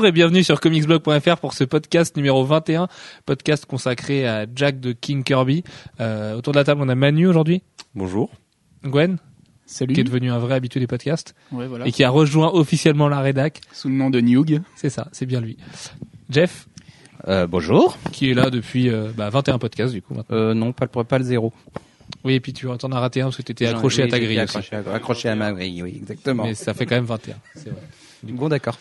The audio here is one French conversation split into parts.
Bonjour et bienvenue sur comicsblog.fr pour ce podcast numéro 21, podcast consacré à Jack de King Kirby. Euh, autour de la table, on a Manu aujourd'hui. Bonjour. Gwen, Salut. qui est devenu un vrai habitué des podcasts Ouais, voilà. et qui a rejoint officiellement la rédac. Sous le nom de Newg. C'est ça, c'est bien lui. Jeff, Euh, bonjour. qui est là depuis euh, bah, 21 podcasts du coup maintenant. Euh, non, pas le, pas le zéro. Oui, et puis tu t'en as raté un parce que tu étais accroché Oui, à ta grille. Accroché, à- accroché à ma grille, oui, exactement. Mais ça fait quand même 21, c'est vrai. Bon, d'accord.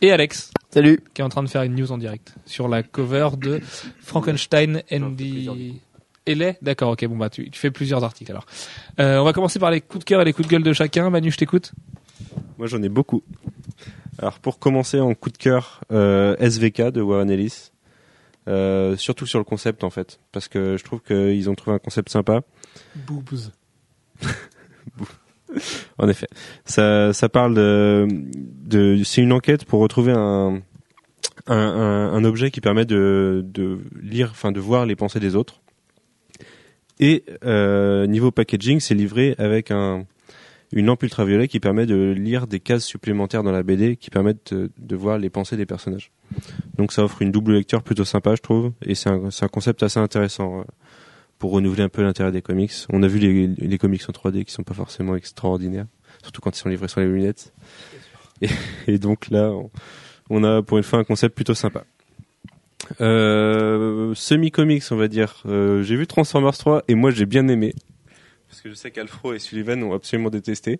Et Alex, Salut. qui est en train de faire une news en direct sur la cover de Frankenstein and the... Et les D'accord, ok, bon bah tu, tu fais plusieurs articles alors. Euh, on va commencer par les coups de cœur et les coups de gueule de chacun. Manu, je t'écoute. Moi j'en ai beaucoup. Alors pour commencer en coup de cœur, euh, SVK de Warren Ellis. Euh, surtout sur le concept en fait, parce que je trouve qu'ils ont trouvé un concept sympa. Boobs. En effet, ça, ça parle de, de c'est une enquête pour retrouver un, un, un, objet qui permet de, de lire, enfin de voir les pensées des autres. Et euh, niveau packaging, c'est livré avec un, une lampe ultraviolet qui permet de lire des cases supplémentaires dans la BD qui permettent de, de voir les pensées des personnages. Donc ça offre une double lecture plutôt sympa, je trouve, et c'est un, un concept assez intéressant euh, pour renouveler un peu l'intérêt des comics. On a vu les, les comics en 3D qui sont pas forcément extraordinaires, surtout quand ils sont livrés sur les lunettes. Et, et donc là, on, on a pour une fois un concept plutôt sympa. Euh, semi-comics, on va dire. Euh, j'ai vu Transformers 3 et moi j'ai bien aimé. Parce que je sais qu'Alfro et Sullivan ont absolument détesté.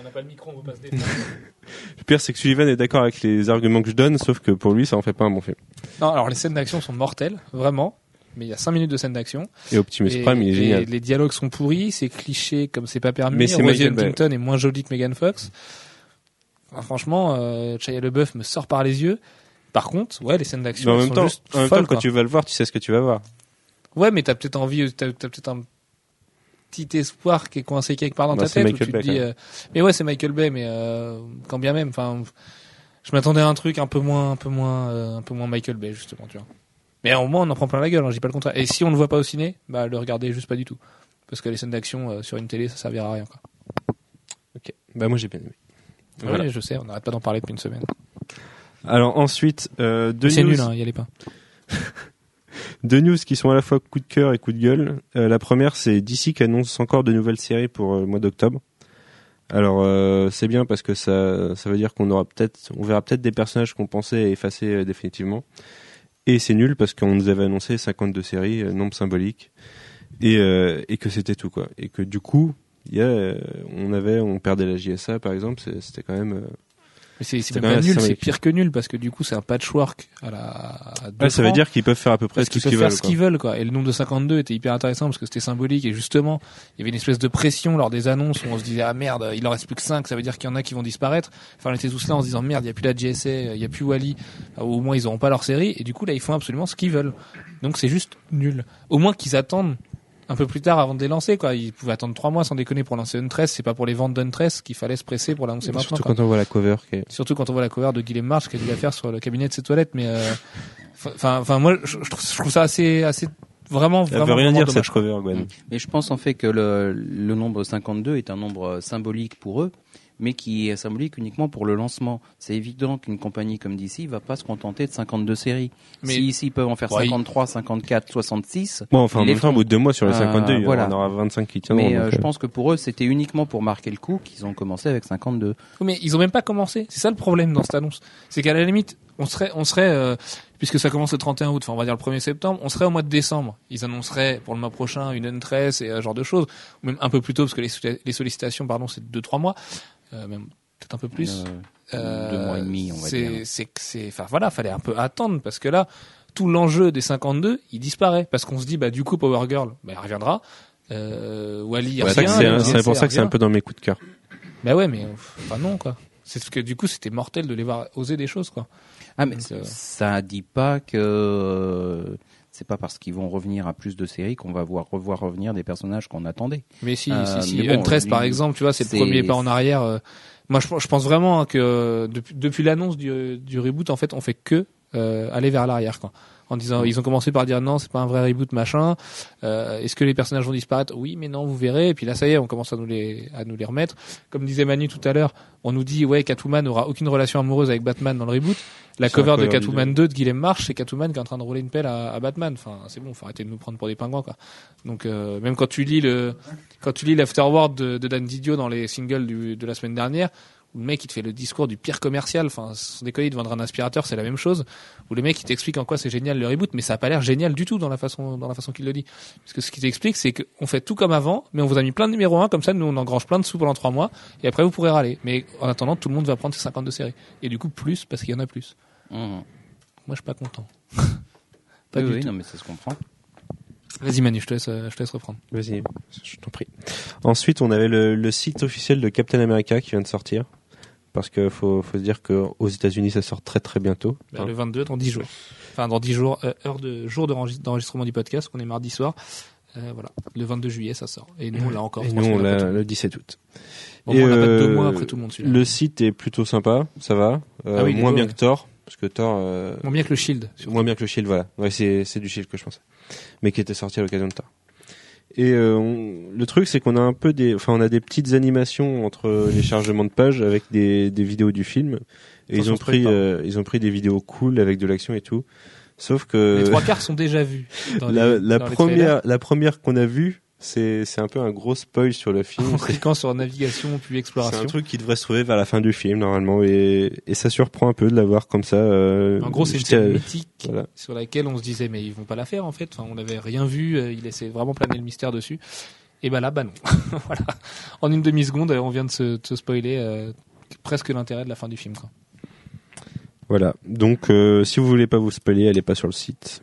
on n'a pas le micro, on veut pas se défendre. Le pire, c'est que Sullivan est d'accord avec les arguments que je donne, sauf que pour lui, ça en fait pas un bon film. non, alors les scènes d'action sont mortelles, vraiment. Mais il y a 5 minutes de scènes d'action. Et Optimus Et- Prime, il est génial. Les dialogues sont pourris, c'est cliché comme c'est pas permis. Mais c'est Rosie. Huntington est moins jolie que Megan Fox. Enfin, franchement, euh, Shia LeBeouf me sort par les yeux. Par contre, ouais, les scènes d'action en même sont temps, juste en même folles, temps, quand quoi. tu vas le voir, tu sais ce que tu vas voir. Ouais, mais t'as peut-être envie, t'as, t'as peut-être un petit espoir qui est coincé quelque part dans Bah, ta tête où tu Bay, te dis, euh, mais ouais, c'est Michael Bay, mais euh, quand bien même, enfin, je m'attendais à un truc un peu moins, un peu moins, euh, un peu moins Michael Bay justement, tu vois. Mais au moins, on en prend plein la gueule, hein, je dis pas le contraire. Et si on le voit pas au ciné, bah le regardez juste pas du tout, parce que les scènes d'action euh, sur une télé, ça servira à rien. Quoi. Ok. Bah moi j'ai bien aimé. Voilà. Ouais, je sais, on n'arrête pas d'en parler depuis une semaine. Alors ensuite, euh, deux C'est news, nul, hein, y allez pas. deux news qui sont à la fois coup de cœur et coup de gueule. Euh, la première, c'est DC qui annonce encore de nouvelles séries pour le mois d'octobre. Alors euh, c'est bien parce que ça, ça veut dire qu'on aura peut-être, on verra peut-être des personnages qu'on pensait effacer euh, définitivement. Et c'est nul parce qu'on nous avait annoncé 52 séries, euh, nombre symbolique, et, euh, et que c'était tout quoi. Et que du coup, y a, euh, on avait, on perdait la JSA par exemple, c'était quand même. C'est, même nul, c'est pire que nul, parce que du coup, c'est un patchwork à la. À deux Ouais, ça veut dire qu'ils peuvent faire à peu près qu'ils ce qu'ils faire veulent. ce quoi. qu'ils veulent quoi et le nombre de 52 était hyper intéressant parce que c'était symbolique et justement il y avait une espèce de pression lors des annonces où on se disait ah merde il en reste plus que 5 ça veut dire qu'il y en a qui vont disparaître enfin on était tous là en se disant merde il y a plus la GSA il y a plus Wally au moins ils auront pas leur série et du coup là ils font absolument ce qu'ils veulent donc c'est juste nul au moins qu'ils attendent un peu plus tard avant de les lancer quoi ils pouvaient attendre 3 mois sans déconner pour lancer Huntress c'est pas pour les ventes d'Huntress qu'il fallait se presser pour l'annoncer maintenant Surtout quoi. quand on voit la cover. Qui est... Surtout quand on voit la cover de Guillaume March qui a dû la faire sur le cabinet de ses toilettes, mais euh, enfin, enfin moi je, je trouve, je trouve ça assez, assez vraiment, vraiment. veut rien dire dommage. cette cover, Gwen. Mais je pense en fait que le, le nombre 52 est un nombre symbolique pour eux, mais qui est symbolique uniquement pour le lancement. C'est évident qu'une compagnie comme DC va pas se contenter de 52 séries. Mais- si ici ils peuvent en faire Ouais, 53, 54, 66, Bon, enfin, en même temps, au bout de deux mois sur les Euh, 52, il voilà. y en aura 25 qui tiendront. mais euh, je euh, pense que pour eux c'était uniquement pour marquer le coup qu'ils ont commencé avec 52. Oui, Mais ils ont même pas commencé. C'est ça le problème dans cette annonce. C'est qu'à la limite, on serait, on serait, euh, puisque ça commence le 31 août, enfin on va dire le 1er septembre, on serait au mois de décembre. Ils annonceraient pour le mois prochain une Huntress et un genre de choses, ou même un peu plus tôt parce que les, les sollicitations, pardon, c'est de 2-3 mois, euh, même peut-être un peu plus. Euh, deux mois et demi, on va c'est, dire. C'est, que c'est, enfin voilà, fallait un peu attendre parce que là, tout l'enjeu des 52, il disparaît parce qu'on se dit bah du coup Power Girl, bah, elle reviendra. Euh, Wally, il c'est pour ça que c'est un peu dans mes coups de cœur. Bah ouais, mais euh, enfin non quoi. C'est parce que du coup c'était mortel de les voir oser des choses quoi. Ah mais Donc, euh, ça dit pas que euh, c'est pas parce qu'ils vont revenir à plus de séries qu'on va voir revoir revenir des personnages qu'on attendait. Mais si, Euh, si, si. mais bon, Huntress lui, par exemple, tu vois, c'est le premier pas en arrière. euh. Moi je, je pense vraiment hein, que euh, depuis, depuis l'annonce du, du reboot en fait on fait que euh, aller vers l'arrière, quoi. En disant, ils ont commencé par dire non, c'est pas un vrai reboot, machin. Euh, Est-ce que les personnages vont disparaître? Oui, mais non, vous verrez. Et puis là, ça y est, on commence à nous les à nous les remettre. Comme disait Manu tout à l'heure, on nous dit ouais, Catwoman n'aura aucune relation amoureuse avec Batman dans le reboot. La cover de Catwoman 2 de Guillaume March, c'est Catwoman qui est en train de rouler une pelle à, à Batman. Enfin, c'est bon, faut arrêter de nous prendre pour des pingouins, quoi. Donc euh, même quand tu lis le quand tu lis l'afterword de, de Dan Didio dans les singles du, de la semaine dernière, où le mec il te fait le discours du pire commercial, enfin sans déconner de vendre un aspirateur, c'est la même chose. Où le mec il t'explique en quoi c'est génial le reboot, mais ça a pas l'air génial du tout dans la façon dans la façon qu'il le dit. Parce que ce qu'il t'explique, c'est qu'on fait tout comme avant, mais on vous a mis plein de numéros 1 comme ça, nous on engrange plein de sous pendant trois mois, et après vous pourrez râler. Mais en attendant, tout le monde va prendre ses 52 séries, et du coup plus parce qu'il y en a plus. Mmh. Moi je suis pas content. pas oui, du oui, tout. non, mais ça se comprend. Vas-y Manu, je te laisse, euh, je te laisse reprendre. Vas-y, je t'en prie. Ensuite, on avait le, le site officiel de Captain America qui vient de sortir. Parce que faut, faut se dire qu'aux États-Unis, ça sort très très bientôt. Bah, Hein. le 22 dans 10 jours. Enfin dans 10 jours, euh, heure de jour d'enregist- d'enregistrement du podcast, on est mardi soir. Euh, voilà, le 22 juillet ça sort. Et nous on l'a encore. Et nous, on l'a le 17 août. Bon, Et, on n'a pas euh, deux mois après tout le monde. Le site est plutôt sympa, ça va. Euh, Ah oui, moins bien ouais. que Thor. Parce que Thor, euh, Moins bien que le Shield. surtout. moins bien que le Shield, voilà. Ouais, c'est, c'est du Shield que je pensais. Mais qui était sorti à l'occasion de Thor. Et euh, on- le truc, c'est qu'on a un peu des, enfin, on a des petites animations entre les chargements de pages avec des, des vidéos du film. Et ils ont pris, euh, ils ont pris des vidéos cool avec de l'action et tout. Sauf que Les trois quarts sont déjà vus. Dans la, les, la dans les trailers. première, la première qu'on a vue, c'est, c'est un peu un gros spoil sur le film. En C'est- cliquant sur navigation puis C'est exploration. un truc qui devrait se trouver vers la fin du film normalement et, et ça surprend un peu de l'avoir comme ça. euh, En gros, c'est une scène mythique voilà. sur laquelle on se disait mais ils vont pas la faire en fait. Enfin, on n'avait rien vu. euh, Il laissait vraiment planer le mystère dessus. Et ben là, bah non. voilà. En une demi seconde, on vient de se, de se spoiler euh, presque l'intérêt de la fin du film. Quoi. Voilà. Donc euh, si vous voulez pas vous spoiler, allez pas sur le site.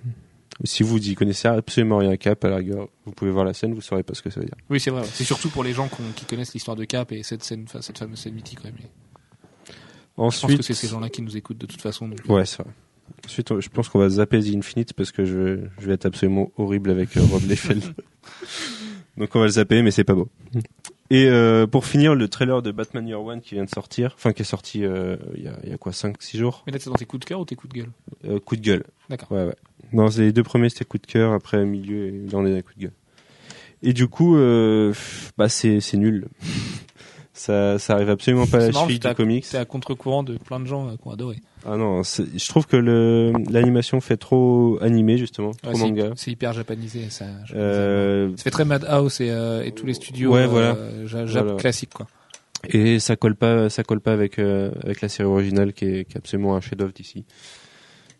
Si vous y connaissez absolument rien à Cap, à la rigueur, vous pouvez voir la scène, vous saurez pas ce que ça veut dire. Oui, c'est vrai. ouais. C'est surtout pour les gens qui connaissent l'histoire de Cap et cette scène, cette fameuse scène mythique. Ouais, mais je pense que Ensuite, c'est ces gens-là qui nous écoutent de toute façon. donc, ouais, c'est vrai. Ensuite, je pense qu'on va zapper The Infinite parce que je, je vais être absolument horrible avec euh, Rob Liefeld. Donc on va le zapper, mais c'est pas beau. Et euh, pour finir, le trailer de Batman Year One qui vient de sortir, enfin qui est sorti euh, il y, a, il y a quoi 5-6 jours? Mais là, c'est dans tes coups de cœur ou tes coups de gueule? Euh, Coup de gueule. D'accord. Ouais, ouais. Non, c'est les deux premiers c'était coup de cœur, après milieu et là on est coup de gueule. Et du coup, euh, bah c'est c'est nul. ça ça arrive absolument pas à la cheville du comics. C'est à contre-courant de plein de gens euh, qui ont adoré. Ah non, je trouve que le l'animation fait trop animé justement, trop Ouais, manga. c'est hyper japanisé. Ça, je- Euh, ça fait très Madhouse et, euh, et tous les studios Ouais, euh, voilà. ja- Jap Voilà. classiques. Quoi. et ça colle pas, ça colle pas avec euh, avec la série originale qui est, qui est absolument un chef-d'œuvre d'ici.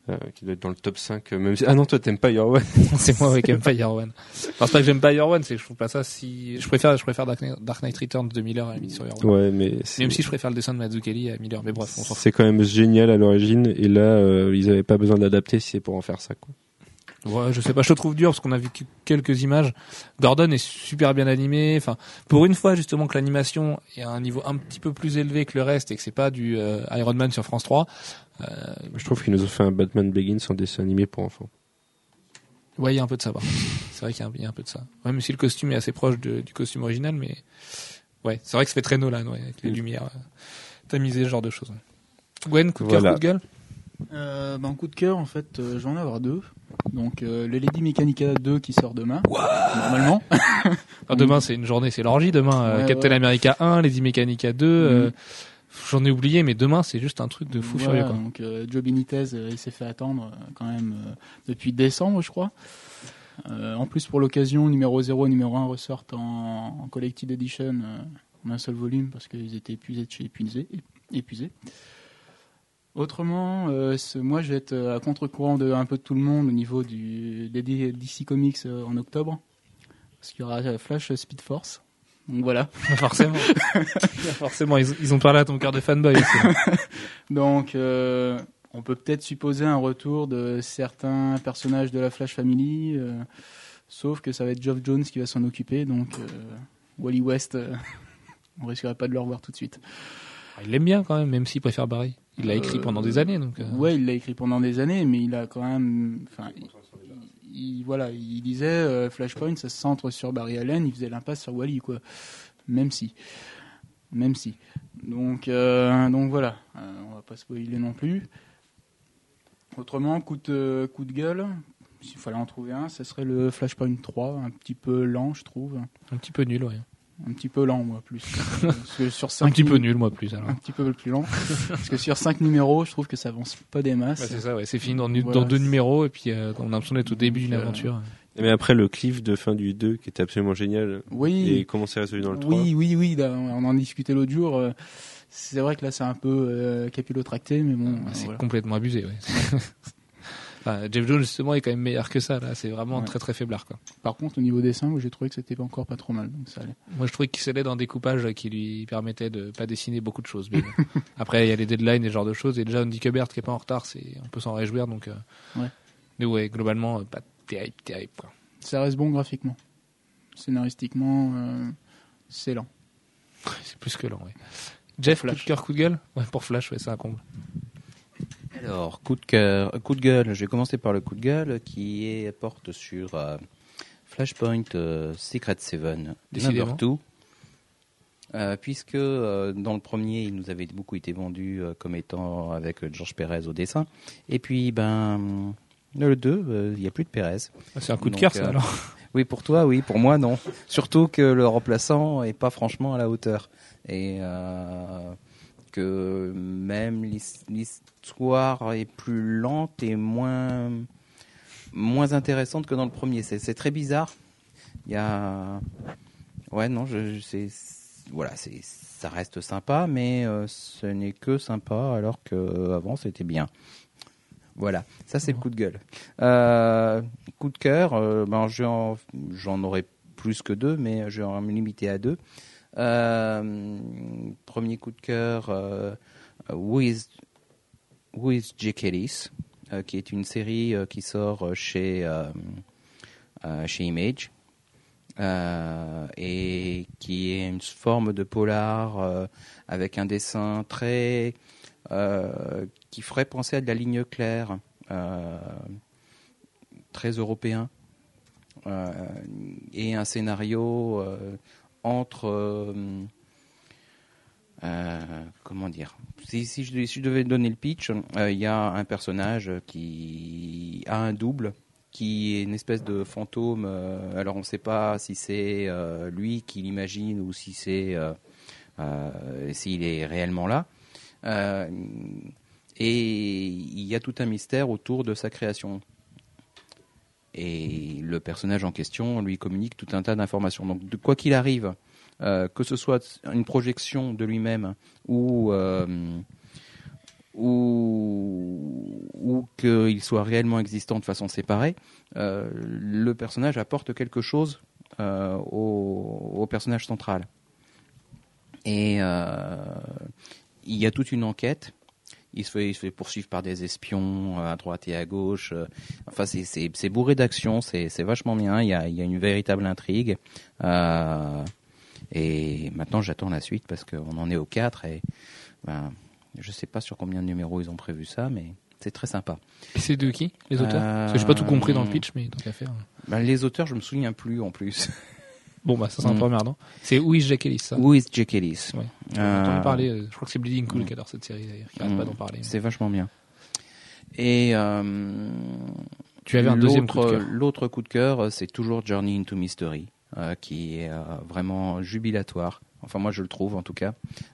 Euh, qui doit être dans le top 5 euh, même si... ah non toi t'aimes pas Your One c'est moi avec Empire One. Enfin, c'est pas que j'aime pas Your One, c'est que je trouve pas ça si. Je préfère, je préfère Dark Knight, Dark Knight Returns de Miller à la limite sur Your One. ouais mais Même si je préfère le dessin de Mazzucchelli à Miller. Mais bref, on c'est quand même génial à l'origine et là euh, ils avaient pas besoin d'adapter si c'est pour en faire ça quoi. Ouais, je sais pas, je le trouve dur parce qu'on a vu que- quelques images. Gordon est super bien animé. Enfin, pour une fois justement que l'animation est à un niveau un petit peu plus élevé que le reste et que c'est pas du euh, Iron Man sur France 3. Euh, Je trouve qu'ils nous ont fait un Batman Begins en dessin animé pour enfants. ouais, il y a un peu de ça. C'est vrai qu'il y, a un- il y a un peu de ça. Ouais, même si le costume est assez proche de- du costume original, mais ouais, c'est vrai que ça fait très Nolan, ouais, avec les Mm. lumières. euh, Tamisé ce genre de choses. Gwen, coup de cœur, Voilà. coup de gueule. Euh, bah, en coup de cœur, en fait, euh, je vais en avoir deux. Donc, euh, le Lady Mechanica 2 qui sort demain. normalement. Alors, demain, c'est une journée, c'est l'orgie. Demain, euh, Ouais, Captain ouais. America 1, Lady Mechanica 2. euh, Mhm. J'en ai oublié, mais demain, c'est juste un truc de fou Voilà, furieux. Quoi. Donc, euh, Joe Benitez, euh, il s'est fait attendre euh, quand même euh, depuis décembre, je crois. En plus, pour l'occasion, numéro 0 et numéro 1 ressortent en, en Collected Edition en un seul volume parce qu'ils étaient épuisés de chez épuisés. épuisés. Autrement, euh, ce- moi, je vais être à contre-courant de un peu de tout le monde au niveau du, des DC Comics euh, en octobre. Parce qu'il y aura Flash Speed Force. Donc voilà. Forcément. Forcément, ils, ils ont parlé à ton cœur de fanboy. aussi. Donc, euh, on peut peut-être supposer un retour de certains personnages de la Flash Family, euh, sauf que ça va être Geoff Jones qui va s'en occuper, donc euh, Wally West, on risquerait pas de le revoir tout de suite. Il l'aime bien quand même, même s'il préfère Barry. Il l'a écrit pendant des années, donc. Ouais, il l'a écrit pendant des années, mais il a quand même, enfin, il, il- voilà, il disait euh, Flashpoint, ça se centre sur Barry Allen, il faisait l'impasse sur Wally, quoi. Même si, même si. Donc, euh, donc voilà, Euh, on va pas spoiler non plus. Autrement, coup de, coup de gueule, s'il fallait en trouver un, ce serait le Flashpoint 3, un petit peu lent, je trouve. Un petit peu nul, ouais. Un petit peu lent, moi, plus. Parce que sur cinq Un petit peu nu- nul, moi, plus, alors. Un petit peu plus lent. Parce que sur 5 numéros, je trouve que ça avance pas des masses. C'est ça, ouais. C'est fini dans, Voilà. dans deux numéros, et puis euh, on a l'impression d'être au début d'une euh, aventure. Mais après, le cliff de fin du 2 qui était absolument génial. oui, Et comment c'est résolu dans le 3 oui, oui, oui, là, on en discutait l'autre jour. euh, C'est vrai que là, c'est un peu euh, capillotracté, mais bon, Ah, c'est voilà. complètement abusé, ouais. Enfin, Jeff Jones, justement, est quand même meilleur que ça, là. C'est vraiment Ouais. très très faiblard, quoi. Par contre, au niveau dessin, j'ai trouvé que c'était pas encore pas trop mal. Donc ça allait. Moi, je trouvais qu'il s'aidait d'un découpage qui lui permettait de pas dessiner beaucoup de choses. Mais. Après, il y a les deadlines et ce genre de choses. Et déjà, Andy Kubert qui est pas en retard, c'est, on peut s'en réjouir. Donc, euh, Ouais. Mais ouais, globalement, euh, pas terrible, terrible, quoi. Ça reste bon graphiquement. Scénaristiquement, euh, c'est lent. C'est plus que lent, ouais. Jeff, coup de cœur, coup de gueule Ouais, pour Flash, ouais, c'est un comble. Alors, coup de cœur, coup de gueule. Je vais commencer par le coup de gueule qui est, porte sur euh, Flashpoint euh, Secret Seven. Number 2. Euh, puisque euh, dans le premier, il nous avait beaucoup été vendu euh, comme étant avec Georges Pérez au dessin. Et puis, ben, le 2, euh, il n'y a plus de Pérez. Ah, C'est un coup de cœur, ça, alors. Oui, pour toi, oui. Pour moi, non. Surtout que le remplaçant est pas franchement à la hauteur. Et que même l'histoire est plus lente et moins, moins intéressante que dans le premier. C'est très bizarre. Il y a. Ouais, non, je. Voilà. Ça reste sympa, mais euh, ce n'est que sympa alors que avant c'était bien. Voilà, ça c'est le coup de gueule. Euh, coup de cœur, euh, ben, j'en aurais plus que deux, mais je vais me limiter à deux. Premier coup de cœur, euh, Is Jake Ellis, euh, qui est une série euh, qui sort chez, euh, euh, chez Image. et qui est une forme de polar avec un dessin très qui ferait penser à de la ligne claire, très européen, et un scénario entre comment dire? Si, je, devais donner le pitch, euh, il y a un personnage qui a un double qui est une espèce de fantôme. euh, alors on ne sait pas si c'est euh, lui qui l'imagine ou si c'est euh, euh, s'il est réellement là. Euh, et il y a tout un mystère autour de sa création. Et le personnage en question lui communique tout un tas d'informations. Donc, de quoi qu'il arrive, euh, que ce soit une projection de lui-même ou, euh, ou, ou qu'il soit réellement existant de façon séparée, euh, le personnage apporte quelque chose au, personnage central. Et il y a toute une enquête. Il se fait, poursuivre par des espions à droite et à gauche. Enfin, c'est- bourré d'action, c'est vachement bien. Il y a, une véritable intrigue. Et maintenant, j'attends la suite parce qu'on en est au 4 et ben, je sais pas sur combien de numéros ils ont prévu ça, mais c'est très sympa. Et c'est de qui, les auteurs? Euh, Parce que j'ai pas tout compris dans le pitch, mais tant qu'à faire. Ben, les auteurs, je me souviens plus en plus. Bon, bah, ça, c'est un Mm. peu emmerdant. C'est Où is Jack Ellis, ça Who is Jake Ellis Ouais. Euh, entendu parler, euh, je crois que c'est Bleeding Cool mm. qui adore cette série d'ailleurs, qui arrête Mm. pas d'en parler. C'est vachement bien. Et euh, Tu avais un deuxième coup de cœur. L'autre coup de cœur, c'est toujours Journey into Mystery, qui est euh, vraiment jubilatoire. Enfin, moi, je le trouve en tout cas,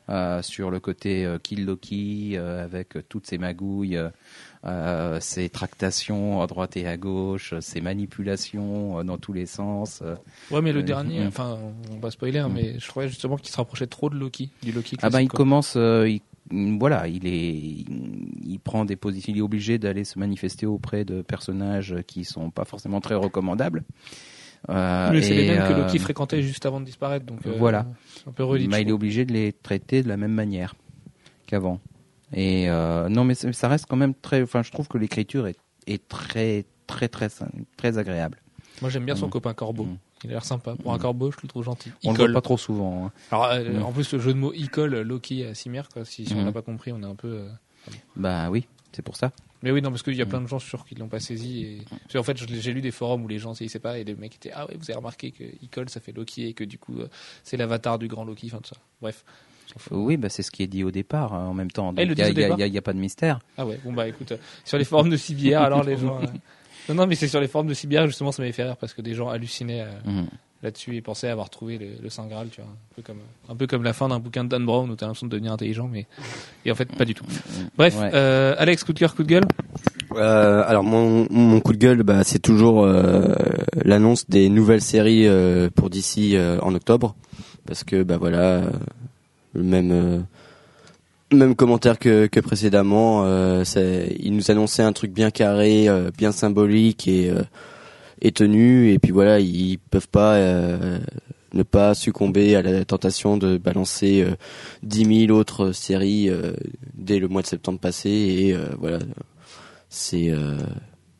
euh, sur le côté euh, Kill Loki, euh, avec euh, toutes ces magouilles, euh, euh, ces tractations à droite et à gauche, euh, ces manipulations euh, dans tous les sens. euh. Ouais, mais le Euh, dernier, mm. enfin, on va spoiler, hein, Mm. mais je trouvais justement qu'il se rapprochait trop de Loki, du Loki Ah bah il commence, euh, il- voilà, il est, il prend des positions, il est obligé d'aller se manifester auprès de personnages qui sont pas forcément très recommandables. Euh, Mais c'est les mêmes que euh, Loki fréquentait juste avant de disparaître, donc euh, Voilà. un peu bah, il est obligé de les traiter de la même manière qu'avant. Et euh, non, mais ça reste quand même très. Enfin, je trouve que l'écriture est, est très, très, très, très agréable. Moi j'aime bien son Mm. copain Corbeau. Mm. Il a l'air sympa. Pour un Mm. Corbeau, je le trouve gentil. On Il le voit colle. pas trop souvent. hein. Alors, euh, en plus, le jeu de mots il colle Loki à quoi. Si, si on n'a pas compris, on est un peu. euh, Bah oui, c'est pour ça. Mais oui, non, parce qu'il y a Mm. plein de gens sur qui l'ont pas saisi. Et... Parce qu'en fait, je j'ai lu des forums où les gens saisissaient pas et des mecs étaient Ah ouais, vous avez remarqué que Icol ça fait Loki et que du coup euh, c'est l'avatar du grand Loki, enfin tout ça. Bref. Oui, bah, c'est ce qui est dit au départ, hein, en même temps. Le Il n'y a, a- pas de mystère. Ah ouais, bon bah écoute, euh, sur les forums de CBR, alors les gens. euh, Non, non, mais c'est sur les forums de CBR, justement, ça m'avait fait rire parce que des gens hallucinaient euh, Mhm. Là-dessus et pensaient avoir trouvé le, le Saint Graal, tu vois. Un peu comme, un peu comme la fin d'un bouquin de Dan Brown où t'as l'impression de devenir intelligent, mais. Et en fait, pas du tout. Bref, Ouais. euh, Alex, coup de cœur, coup de gueule? Euh, alors mon, mon coup de gueule, bah, c'est toujours euh, l'annonce des nouvelles séries euh, pour DC euh, en octobre, parce que bah voilà, euh, le même euh, même commentaire que, que précédemment. Euh, il nous annonçait un truc bien carré, euh, bien symbolique et et tenu, et puis voilà, ils peuvent pas euh, ne pas succomber à la tentation de balancer euh, 10 000 autres séries euh, dès le mois de septembre passé, et euh, voilà c'est euh,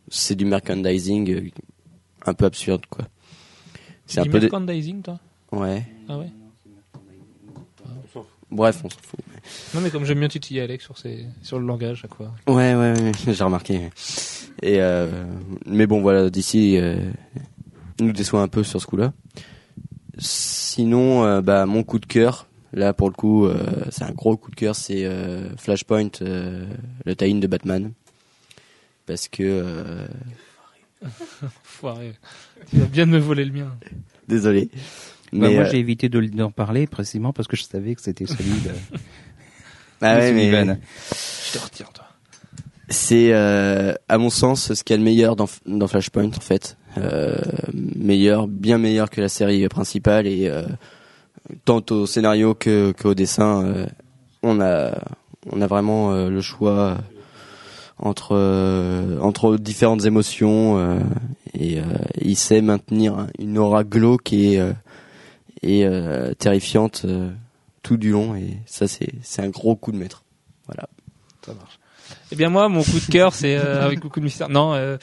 c'est du merchandising un peu absurde quoi. C'est un Du peu merchandising, toi? Ouais. Ah ouais? Bref, on s'en fout. Non, mais comme j'aime bien titiller Alex sur, ses, sur le langage, à quoi. Ouais ouais, ouais j'ai remarqué. Et euh, mais bon voilà, d'ici euh, nous déçoit un peu sur ce coup-là. Sinon euh, bah mon coup de cœur là pour le coup euh, c'est un gros coup de cœur c'est Flashpoint le tie-in de Batman parce que Foiré. Tu vas bien de me voler le mien. désolé. Bah, Mais, moi, euh, j'ai évité de d'en parler précisément parce que je savais que c'était celui de, ah ouais, mais- Sullivan. Je te retire, toi. C'est, euh, à mon sens, ce qu'il y a de meilleur dans, dans Flashpoint, en fait. Euh, meilleur, bien meilleur que la série principale et euh, tant au scénario que qu'au dessin, euh, on a on a vraiment euh, le choix entre euh, entre différentes émotions euh, et euh, il sait maintenir une aura glauque et euh, et euh, terrifiante euh, tout du long et ça c'est c'est un gros coup de maître. Voilà. Ça marche. Eh bien moi, mon coup de cœur, c'est euh, avec beaucoup de mystère. Non, euh,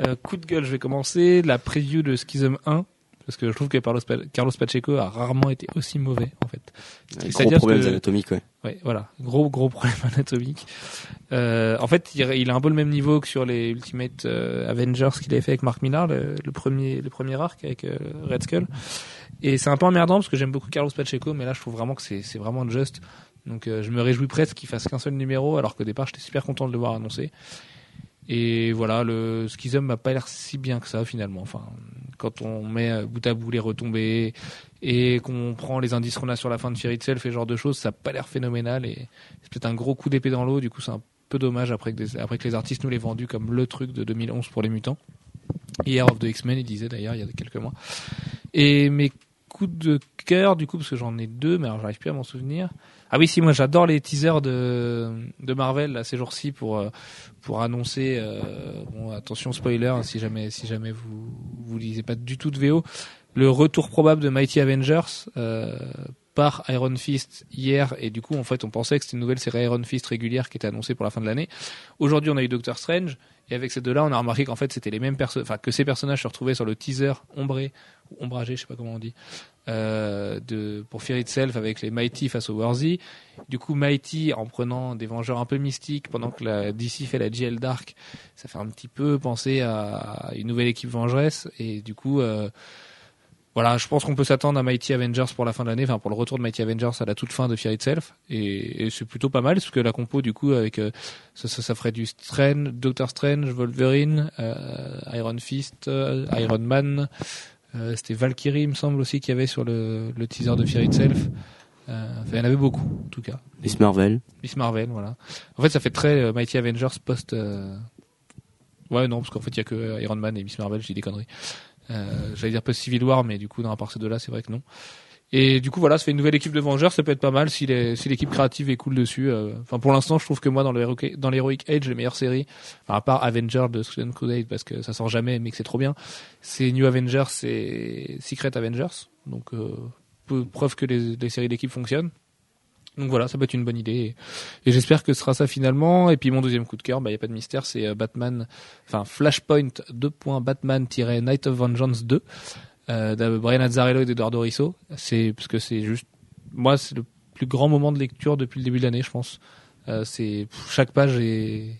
euh, coup de gueule, je vais commencer la preview de Schism 1 parce que je trouve que Carlos, Pa- Carlos Pacheco a rarement été aussi mauvais en fait. Gros problème que- anatomique ouais. Ouais, voilà, gros gros problème anatomique. Euh, en fait, il, a un peu le même niveau que sur les Ultimate euh, Avengers qu'il avait fait avec Mark Millar, le, le premier le premier arc avec euh, Red Skull. Et c'est un peu emmerdant parce que j'aime beaucoup Carlos Pacheco, mais là je trouve vraiment que c'est vraiment juste. Donc euh, je me réjouis presque qu'il fasse qu'un seul numéro, alors qu'au départ j'étais super content de le voir annoncé. Et voilà, le Schism m'a pas l'air si bien que ça finalement. Enfin, quand on met euh, bout à bout les retombées et qu'on prend les indices qu'on a sur la fin de Fear Itself et ce genre de choses, ça a pas l'air phénoménal et c'est peut-être un gros coup d'épée dans l'eau. Du coup, c'est un peu dommage après que, après que les artistes nous l'aient vendu comme le truc de 2011 pour les mutants. Hier of the X-Men, il disait d'ailleurs il y a quelques mois. Et mes de cœur, du coup, parce que j'en ai deux, mais alors j'arrive plus à m'en souvenir. Ah oui, si, moi j'adore les teasers de, de Marvel là, ces jours-ci pour, euh, pour annoncer. euh, bon, attention spoiler, hein, si jamais, si jamais vous vous lisez pas du tout de VO, le retour probable de Mighty Avengers euh, par Iron Fist hier et du coup en fait on pensait que c'était une nouvelle série Iron Fist régulière qui était annoncée pour la fin de l'année. Aujourd'hui on a eu Doctor Strange et avec ces deux-là on a remarqué qu'en fait c'était les mêmes personnes, enfin que ces personnages se retrouvaient sur le teaser ombré ombragé, je sais pas comment on dit, euh, de pour Fear Itself avec les Mighty face aux Worthy. Du coup Mighty en prenant des Vengeurs un peu mystiques pendant que la DC fait la GL Dark, ça fait un petit peu penser à une nouvelle équipe vengeresse et du coup euh, voilà, je pense qu'on peut s'attendre à Mighty Avengers pour la fin de l'année, enfin pour le retour de Mighty Avengers à la toute fin de Fear Itself, et, c'est plutôt pas mal parce que la compo du coup avec euh, ça, ça, ferait du Strange, Doctor Strange, Wolverine, Iron Fist, Iron Man, euh, c'était Valkyrie il me semble aussi qu'il y avait sur le, le teaser de Fear Itself. Euh, enfin, il y en avait beaucoup en tout cas. Miss Marvel. Miss Marvel, voilà. En fait, ça fait très euh, Mighty Avengers post. euh, Ouais, non, parce qu'en fait, il y a que euh, Iron Man et Miss Marvel, dis des conneries. Euh, J'allais dire post Civil War, mais du coup, dans à part ces deux-là, c'est vrai que non. Et du coup, voilà, ça fait une nouvelle équipe de Vengeurs, ça peut être pas mal si les- si l'équipe créative est cool dessus. euh. Enfin, pour l'instant, je trouve que moi, dans le dans l'Heroic Age, les meilleures séries, enfin, à part Avenger de Student Crusade, parce que ça sort jamais, mais que c'est trop bien, c'est New Avengers et Secret Avengers. Donc, euh, preuve que les, les séries d'équipe fonctionnent. Donc voilà, ça peut être une bonne idée. Et, j'espère que ce sera ça finalement. Et puis mon deuxième coup de cœur, il bah, n'y a pas de mystère, c'est euh, Batman, enfin Flashpoint 2.Batman-Night of Vengeance 2 euh, de Brian Azzarello et d'Eduardo Risso. C'est parce que c'est juste, moi, c'est le plus grand moment de lecture depuis le début de l'année, je pense. Euh, c'est chaque page est,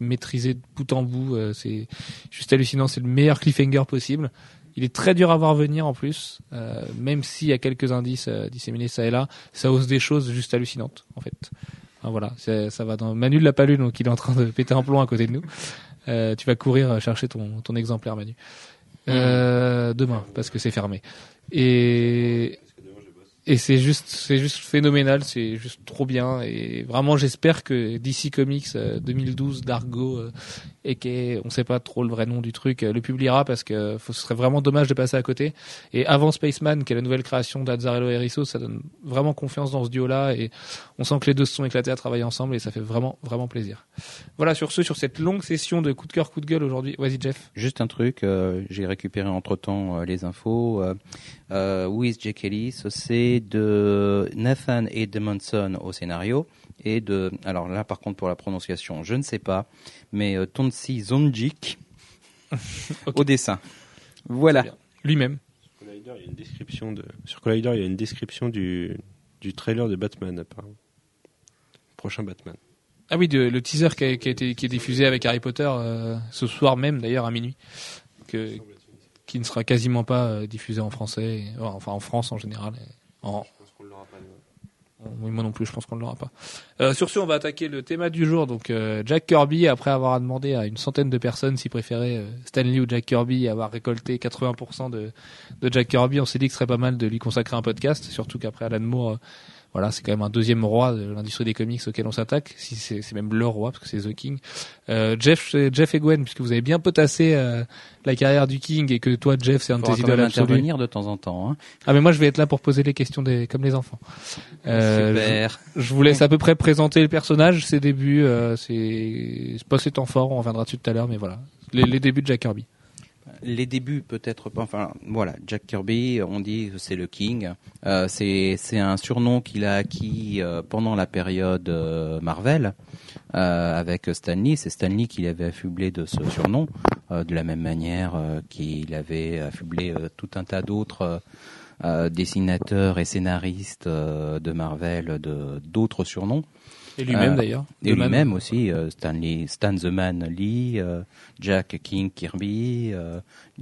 maîtrisée de bout en bout. euh, c'est juste hallucinant. C'est le meilleur cliffhanger possible. Il est très dur à voir venir en plus, euh, même s'il y a quelques indices euh, disséminés ça et là, ça ose des choses juste hallucinantes en fait. Enfin, voilà, ça va dans Manu l'a pas lu donc il est en train de péter un plomb à côté de nous. Euh, tu vas courir chercher ton, ton exemplaire Manu. Euh, demain parce que c'est fermé. Et et c'est juste c'est juste phénoménal, c'est juste trop bien et vraiment j'espère que DC Comics euh, 2012 d'Argo euh, et qui on sait pas trop le vrai nom du truc euh, le publiera parce que ce serait vraiment dommage de passer à côté et avant Spaceman qui est la nouvelle création d'Azzarello et Risso ça donne vraiment confiance dans ce duo là et on sent que les deux se sont éclatés à travailler ensemble et ça fait vraiment vraiment plaisir. Voilà sur ce sur cette longue session de coup de cœur coup de gueule aujourd'hui. Vas-y Jeff. Juste un truc, euh, j'ai récupéré entre temps les infos. Euh, euh, Who is Jack Ellis? C'est de Nathan Edmondson au scénario et de. Alors là, par contre, pour la prononciation, je ne sais pas, mais euh, Tonsi Zonjik au dessin. Voilà. Lui-même. Collider, il y a une description de... Sur Collider, il y a une description du, du trailer de Batman, apparemment. Prochain Batman. Ah oui, de- le teaser qui, a, qui a été qui est diffusé avec Harry Potter euh, ce soir même d'ailleurs à minuit, que, qui ne sera quasiment pas euh, diffusé en français, enfin en France en général. En, moi non plus, je pense qu'on ne l'aura pas. Euh, sur ce, on va attaquer le thème du jour. Donc euh, Jack Kirby, après avoir demandé à une centaine de personnes s'ils préféraient euh, Stanley ou Jack Kirby, avoir récolté 80% de, de Jack Kirby, on s'est dit que ce serait pas mal de lui consacrer un podcast, surtout qu'après Alan Moore, voilà, c'est quand même un deuxième roi de l'industrie des comics auquel on s'attaque. Si c'est même le roi parce que c'est The King. Euh, Jeff, Jeff et Gwen, puisque vous avez bien potassé euh, la carrière du King et que toi, Jeff, c'est un de tes idoles intervenir de temps en temps. Hein. Ah mais moi, je vais être là pour poser les questions des comme les enfants. Euh, Super. je vous laisse à peu près présenter le personnage, ses débuts, euh, ses... c'est pas ses temps forts, on reviendra dessus tout à l'heure, mais voilà. Les, les débuts de Jack Kirby. Les débuts peut-être pas. Enfin voilà, Jack Kirby, on dit c'est le King. Euh, c'est un surnom qu'il a acquis euh, pendant la période euh, Marvel avec Stanley. C'est Stanley qui l'avait affublé de ce surnom, de la même manière qu'il avait affublé tout un tas d'autres. dessinateurs et scénaristes de Marvel d'autres surnoms Et lui-même Euh, d'ailleurs. et lui-même aussi, euh, Stanley, Stan the Man Lee, euh, Jack King Kirby,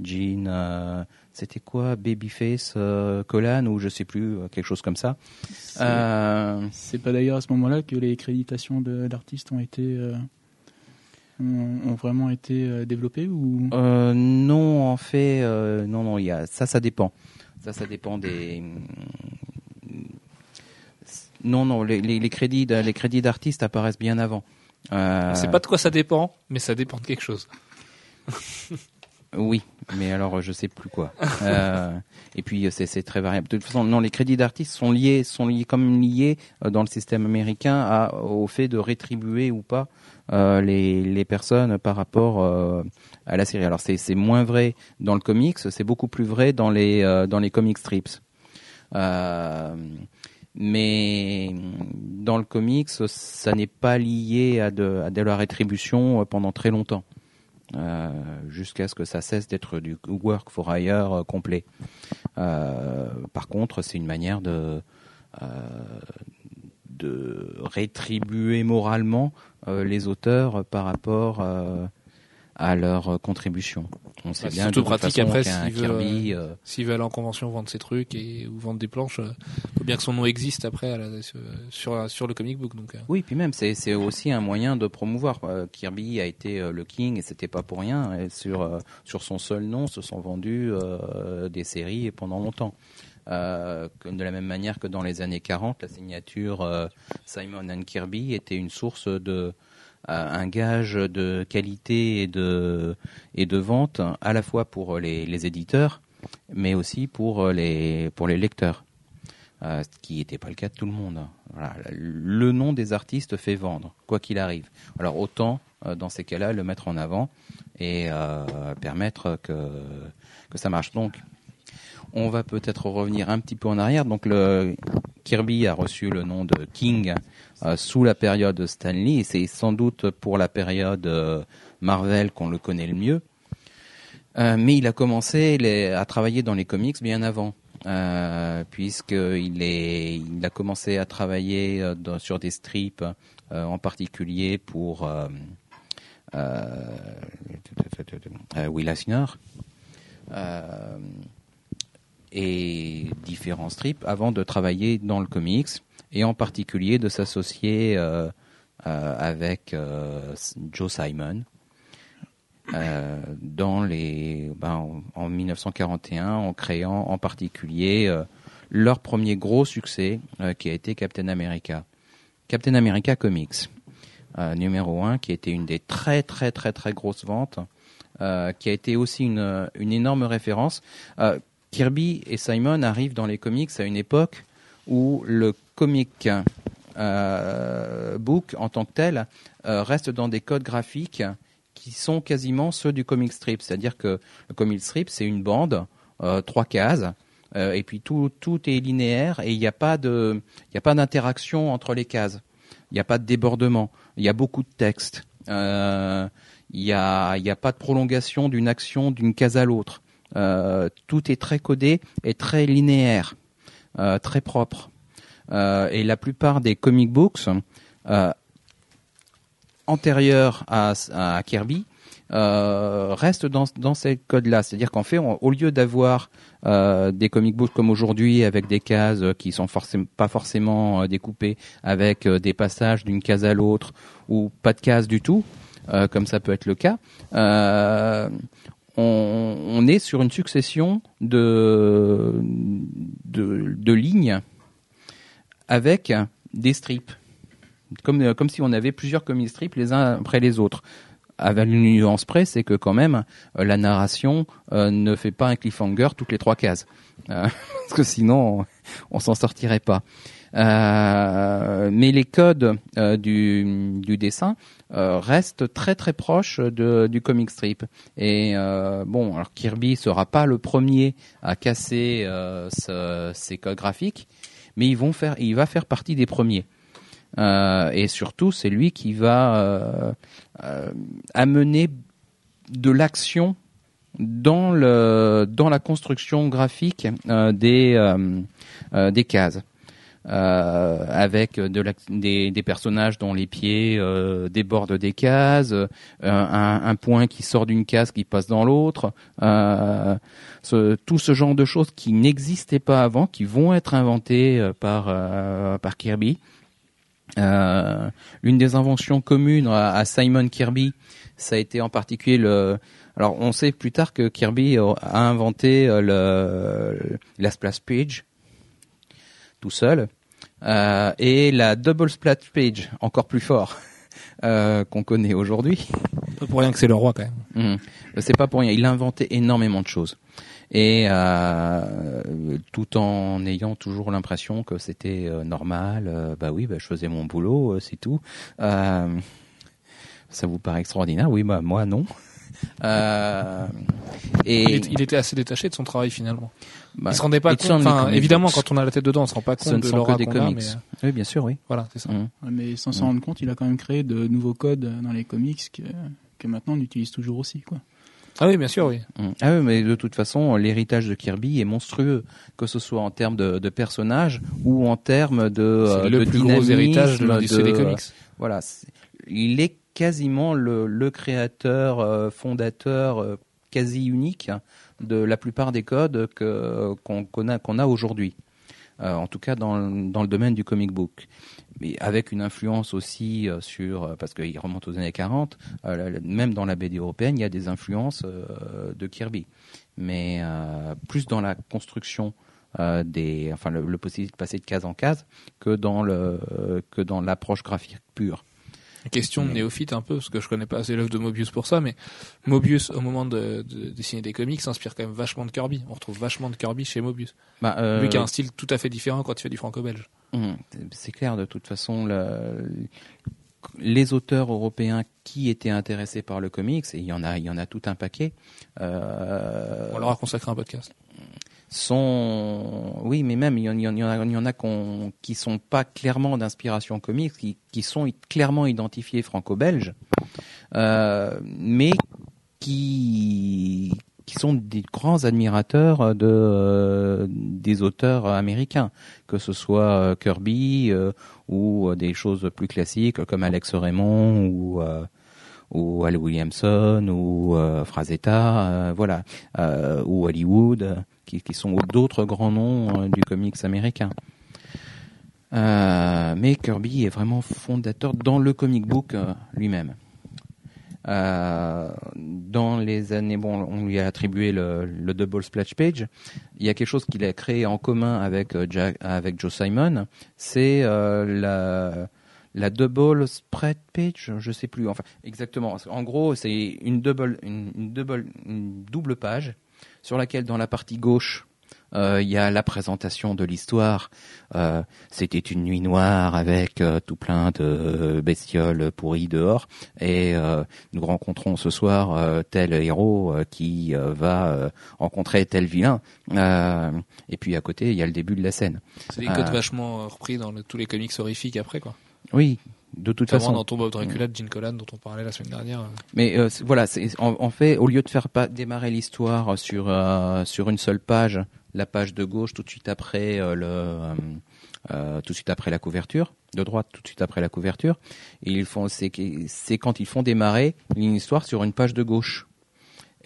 Gene, c'était quoi, Babyface Collan ou je sais plus, quelque chose comme ça. C'est pas d'ailleurs à ce moment-là que les créditations de- d'artistes ont été ont, vraiment été développées ou? Non, en fait, non, non, il y a ça, ça dépend. Ça, ça dépend des. Non, non, les, les, les crédits, de- les crédits d'artistes apparaissent bien avant. Euh, C'est pas de quoi ça dépend, mais ça dépend de quelque chose. Oui, mais alors je sais plus quoi. Euh, et puis euh, c'est très variable. De toute façon, non, les crédits d'artistes sont liés, sont liés comme liés euh, dans le système américain à, au fait de rétribuer ou pas euh, les, les personnes par rapport euh, à la série. Alors c'est c'est moins vrai dans le comics, c'est beaucoup plus vrai dans les euh, dans les comic strips. Mais dans le comics, ça n'est pas lié à de, à de la rétribution euh, pendant très longtemps euh, jusqu'à ce que ça cesse d'être du work for hire euh, complet. Par contre, c'est une manière de de rétribuer moralement les auteurs par rapport à leur euh, contribution. On sait Bah, bien surtout de pratique façon après s'il veut, Kirby, euh, S'il veut aller en convention vendre ses trucs et ou vendre des planches, euh, faut bien que son nom existe après à la- sur, sur le comic book. Donc euh. Oui, puis même c'est c'est aussi un moyen de promouvoir. Euh, Kirby a été euh, le king et c'était pas pour rien. Et sur euh, sur son seul nom se sont vendus euh, des séries pendant longtemps. Euh, de la même manière que dans les années 40, la signature euh, Simon and Kirby était une source de euh, un gage de qualité et de et de vente à la fois pour les, les éditeurs, mais aussi pour les pour les lecteurs euh, ce qui n'était pas le cas de tout le monde. Le nom des artistes fait vendre, quoi qu'il arrive. Alors autant, euh, dans ces cas-là, le mettre en avant et euh, permettre que, que ça marche. Donc, on va peut-être revenir un petit peu en arrière. Donc, le Kirby a reçu le nom de King sous la période Stanley, et c'est sans doute pour la période euh, Marvel qu'on le connaît le mieux. Euh, mais il a commencé à travailler dans les comics bien avant, euh, puisqu'il a commencé à travailler euh, sur des strips, euh, en particulier pour euh, euh, euh, Will Eisner. euh, et différents strips avant de travailler dans le comics et en particulier de s'associer euh, euh, avec euh, Joe Simon dans les ben, en, en 1941 en créant en particulier leur premier gros succès qui a été Captain America. Captain America Comics numéro 1 qui était une des très très très très grosses ventes qui a été aussi une, une énorme référence. Kirby et Simon arrivent dans les comics à une époque où le comic euh, book en tant que tel euh, reste dans des codes graphiques qui sont quasiment ceux du comic strip. C'est-à-dire que le comic strip, c'est une bande, euh, trois cases, et puis tout, tout est linéaire et il n'y a pas d'interaction entre les cases. Il n'y a pas de débordement. Il y a beaucoup de texte. Il n'y a, a pas de prolongation d'une action d'une case à l'autre. Tout est très codé et très linéaire, très propre. Euh, et la plupart des comic books euh, antérieurs à, à Kirby euh, restent dans, dans ces codes-là. C'est-à-dire qu'en fait, au lieu d'avoir euh, des comic books comme aujourd'hui avec des cases qui sont forcément pas forcément découpées, avec des passages d'une case à l'autre ou pas de case du tout, comme ça peut être le cas, on, est sur une succession de, de lignes avec des strips. Comme, euh, comme si on avait plusieurs comic strips les uns après les autres. Avec une nuance près, c'est que quand même, euh, la narration euh, ne fait pas un cliffhanger toutes les trois cases. Parce que sinon, on, on s'en sortirait pas. Mais les codes du, du dessin restent très très proches du comic strip. Et bon, alors Kirby sera pas le premier à casser ce- ces codes graphiques, mais ils vont faire, il va faire partie des premiers. Euh, et surtout, c'est lui qui va euh, euh, amener de l'action dans dans la construction graphique euh, des euh, euh, des cases. Euh, avec de la- des, des personnages dont les pieds euh, débordent des cases, euh, un, un point qui sort d'une case qui passe dans l'autre, euh, ce- tout ce genre de choses qui n'existaient pas avant, qui vont être inventées euh, par euh, par Kirby. L'une des inventions communes à, à Simon Kirby, ça a été en particulier le. Alors, on sait plus tard que Kirby a inventé le, la splash page tout seul euh, et la double splash page encore plus fort euh, qu'on connaît aujourd'hui. Pas pour rien que c'est le roi quand même. Mhm. C'est pas pour rien. Il a inventé énormément de choses. Et euh, tout en ayant toujours l'impression que c'était normal, bah oui, bah, je faisais mon boulot, c'est tout. Ça vous paraît extraordinaire? Oui, bah moi non. Euh, et Il, est- il était assez détaché de son travail finalement. bah, il se rendait pas compte. Enfin, évidemment, quand on a la tête dedans, on se rend pas ce compte ne de sont que des qu'on a, comics. mais, euh, Oui, bien sûr, oui. voilà, c'est ça. Ouais, Mais sans s'en Mm. rendre compte, il a quand même créé de nouveaux codes dans les comics que, que maintenant on utilise toujours aussi. Quoi. Ah oui, bien sûr, oui. Mm. Ah oui, mais de toute façon, l'héritage de Kirby est monstrueux, que ce soit en termes de, de personnages ou en termes de, C'est euh, le de plus gros héritage de dynamisme, l'industrie des de- comics. Voilà, c'est- il est quasiment le, créateur, euh, fondateur euh, quasi unique de la plupart des codes qu'on a aujourd'hui. Euh, en tout cas dans, le- domaine du comic book. Mais avec une influence aussi sur, parce qu'il remonte aux années 40, euh, la- la- même dans la BD européenne, il y a des influences de Kirby. Mais plus dans la construction des, enfin le, possibilité de passer de case en case que dans l'approche graphique pure. Question de Mais- néophyte un peu, parce que je connais pas assez l'œuvre de Mobius pour ça, mais Mobius, au moment de, de dessiner des comics, s'inspire quand même vachement de Kirby. On retrouve vachement de Kirby chez Mobius. Bah, euh, Lui qui a un style tout à fait différent quand il fait du franco-belge. Hum, C'est clair, de toute façon, le- les auteurs européens qui étaient intéressés par le comics, et il y en a, il y en a tout un paquet, euh, On leur a consacré un podcast. Sont, oui, mais même il y en, a, il y qui sont pas clairement d'inspiration comics, qui, sont clairement identifiés franco-belges, euh, mais qui qui sont des grands admirateurs de euh, des auteurs américains, que ce soit euh, Kirby ou des choses plus classiques comme Alex Raymond ou ou Al Williamson ou Frazetta, voilà, ou Hollywood, qui, sont d'autres grands noms euh, du comics américain. Euh, mais Kirby est vraiment fondateur dans le comic book euh, lui-même. Dans les années, bon, on lui a attribué le, le double splash page. Il y a quelque chose qu'il a créé en commun avec Jack, avec Joe Simon, c'est la double spread page, je sais plus, enfin exactement. En gros, c'est une double, une double, une double page sur laquelle, dans la partie gauche, euh, il y a la présentation de l'histoire. Euh, C'était une nuit noire avec euh, tout plein de bestioles pourries dehors, et nous rencontrons ce soir tel héros qui va rencontrer tel vilain. Et puis à côté, il y a le début de la scène. C'est des codes vachement repris dans le- tous les comics horrifiques après, quoi. Oui, de toute Notamment façon. dans Tomb of Dracula de Gene Colan dont on parlait la semaine dernière. Mais euh, voilà, en, en fait, au lieu de faire pas démarrer l'histoire sur euh, sur une seule page, la page de gauche tout de suite après euh, le euh, euh, tout de suite après la couverture, de droite tout de suite après la couverture, et ils font c'est quand ils font démarrer une histoire sur une page de gauche.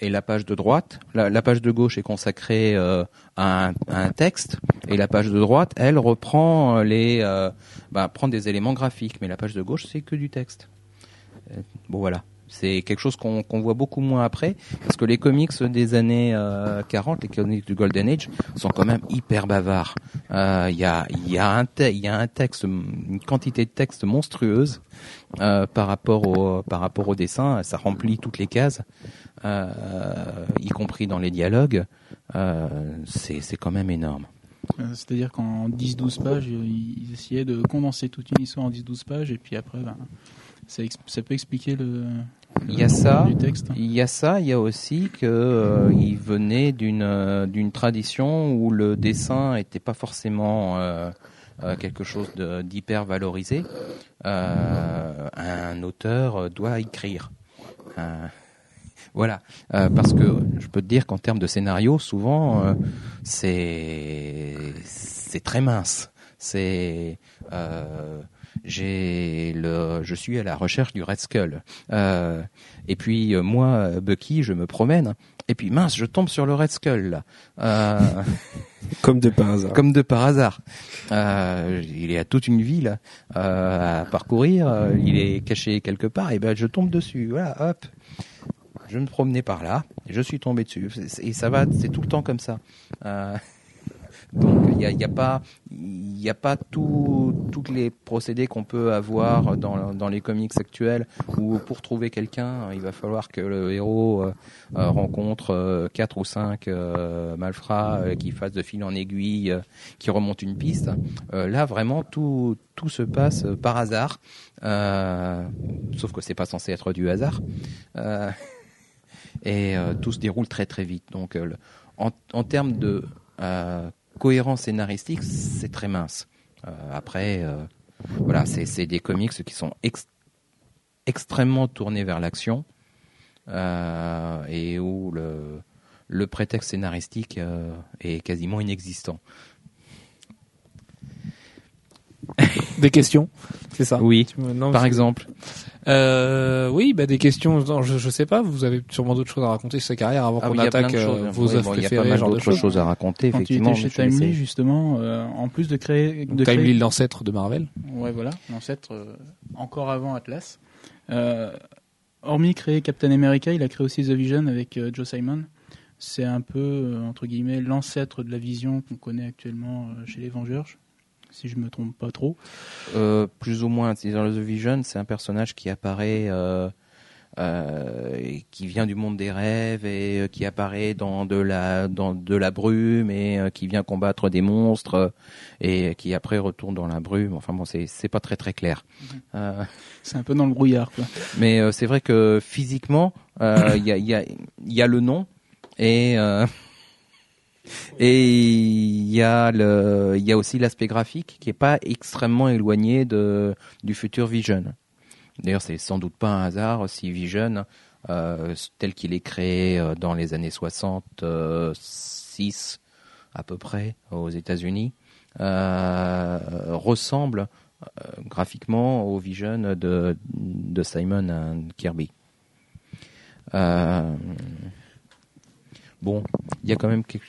Et la page de droite, la, page de gauche est consacrée euh, à, un, texte, et la page de droite, elle reprend euh, les, euh, bah, prend des éléments graphiques, mais la page de gauche c'est que du texte. Bon voilà, c'est quelque chose qu'on voit beaucoup moins après, parce que les comics des années euh, 40, les comics du Golden Age, sont quand même hyper bavards. Euh, Il y, a, y, a y a un texte, une quantité de texte monstrueuse euh, par rapport au par rapport au dessin, ça remplit toutes les cases, euh, y compris dans les dialogues. Euh, c'est quand même énorme. Euh, C'est-à-dire qu'en 10-12 pages, euh, ils essayaient de condenser toute une histoire en 10-12 pages, et puis après, ben, ça, ça peut expliquer le, Il y a ça. texte. Il y a ça, il y a aussi que euh, il venait d'une euh, d'une tradition où le dessin était pas forcément euh, quelque chose de- d'hyper valorisé. Un auteur doit écrire. Voilà, parce que je peux te dire qu'en termes de scénario, souvent c'est c'est très mince. C'est j'ai le je suis à la recherche du Red Skull. Euh, et puis euh, moi, Bucky, je me promène. Et puis mince, je tombe sur le Red Skull. Là. Euh, Comme de par hasard. comme de par hasard. Euh, il est à toute une ville euh, à parcourir. euh, il est caché quelque part. Et ben je tombe dessus. Voilà, hop. Je me promenais par là. Et je suis tombé dessus. Et ça va, c'est tout le temps comme ça. Donc il n'y a, a pas, y a pas tous les procédés qu'on peut avoir dans, dans les comics actuels où pour trouver quelqu'un, il va falloir que le héros euh, euh, rencontre euh, quatre ou cinq euh, malfrats qui fassent de fil en aiguille, qui remontent une piste. Là, vraiment, tout, tout se passe par hasard, sauf que c'est pas censé être du hasard. Et tout se déroule très très vite. Donc, en, en termes de cohérence scénaristique, c'est très mince. Euh, après, euh, voilà, c'est des comics qui sont ex- extrêmement tournés vers l'action euh, et où le, le prétexte scénaristique est quasiment inexistant. Des questions, c'est ça? Oui, non, par exemple. Euh, oui, bah des questions. non, je, je sais pas. Vous avez sûrement d'autres choses à raconter sur sa carrière avant Ah qu'on oui, il y a plein attaque euh, vos Oui, bon, Il y a préférées, pas mal genre de d'autres choses. choses à raconter, Quand tu effectivement. étais chez Timely, justement, euh, en plus de créer, de Time créer- Lee, l'ancêtre de Marvel. Ouais, voilà, l'ancêtre euh, encore avant Atlas. Euh, hormis créer Captain America, il a créé aussi The Vision avec euh, Joe Simon. C'est un peu, euh, entre guillemets, l'ancêtre de la vision qu'on connaît actuellement euh, chez les Vengeurs, si je me trompe pas trop. Euh, plus ou moins. Dans The Vision, c'est un personnage qui apparaît, euh, euh, qui vient du monde des rêves et euh, qui apparaît dans de la dans de la brume et euh, qui vient combattre des monstres euh, et qui après retourne dans la brume. Enfin bon, c'est c'est pas très très clair. Euh, C'est un peu dans le brouillard, quoi. mais euh, c'est vrai que physiquement, euh, il y, a, il y, a, il y a le nom et euh, et il y a le il y a aussi l'aspect graphique qui est pas extrêmement éloigné de du futur Vision. D'ailleurs, c'est sans doute pas un hasard si Vision euh, tel qu'il est créé euh, dans les années 66 à peu près aux États-Unis euh, ressemble graphiquement au Vision de, de Simon Kirby. Bon, il y a quand même quelque,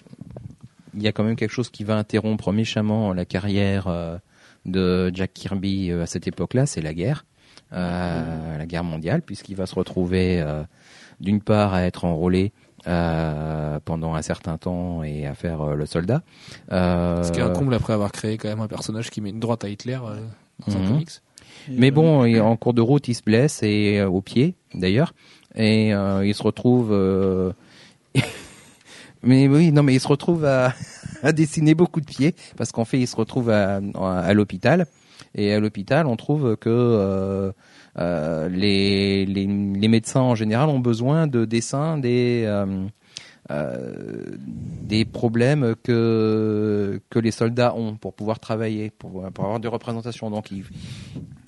il y a quand même quelque chose qui va interrompre méchamment la carrière euh, de Jack Kirby euh, à cette époque-là, c'est la guerre, euh, la guerre mondiale, puisqu'il va se retrouver d'une part à être enrôlé euh, pendant un certain temps et à faire euh, le soldat. Euh, Ce qui est un comble après avoir créé quand même un personnage qui met une droite à Hitler dans un Mhm. comics. Et, Mais bon, et en cours de route, il se blesse et au pied d'ailleurs, et il se retrouve. mais oui, non, mais il se retrouve à, dessiner beaucoup de pieds parce qu'en fait, il se retrouve à, l'hôpital et à l'hôpital, on trouve que euh, euh, les, les, médecins en général ont besoin de dessins des euh, des problèmes que que les soldats ont pour pouvoir travailler, pour, pour avoir des représentations. Donc ils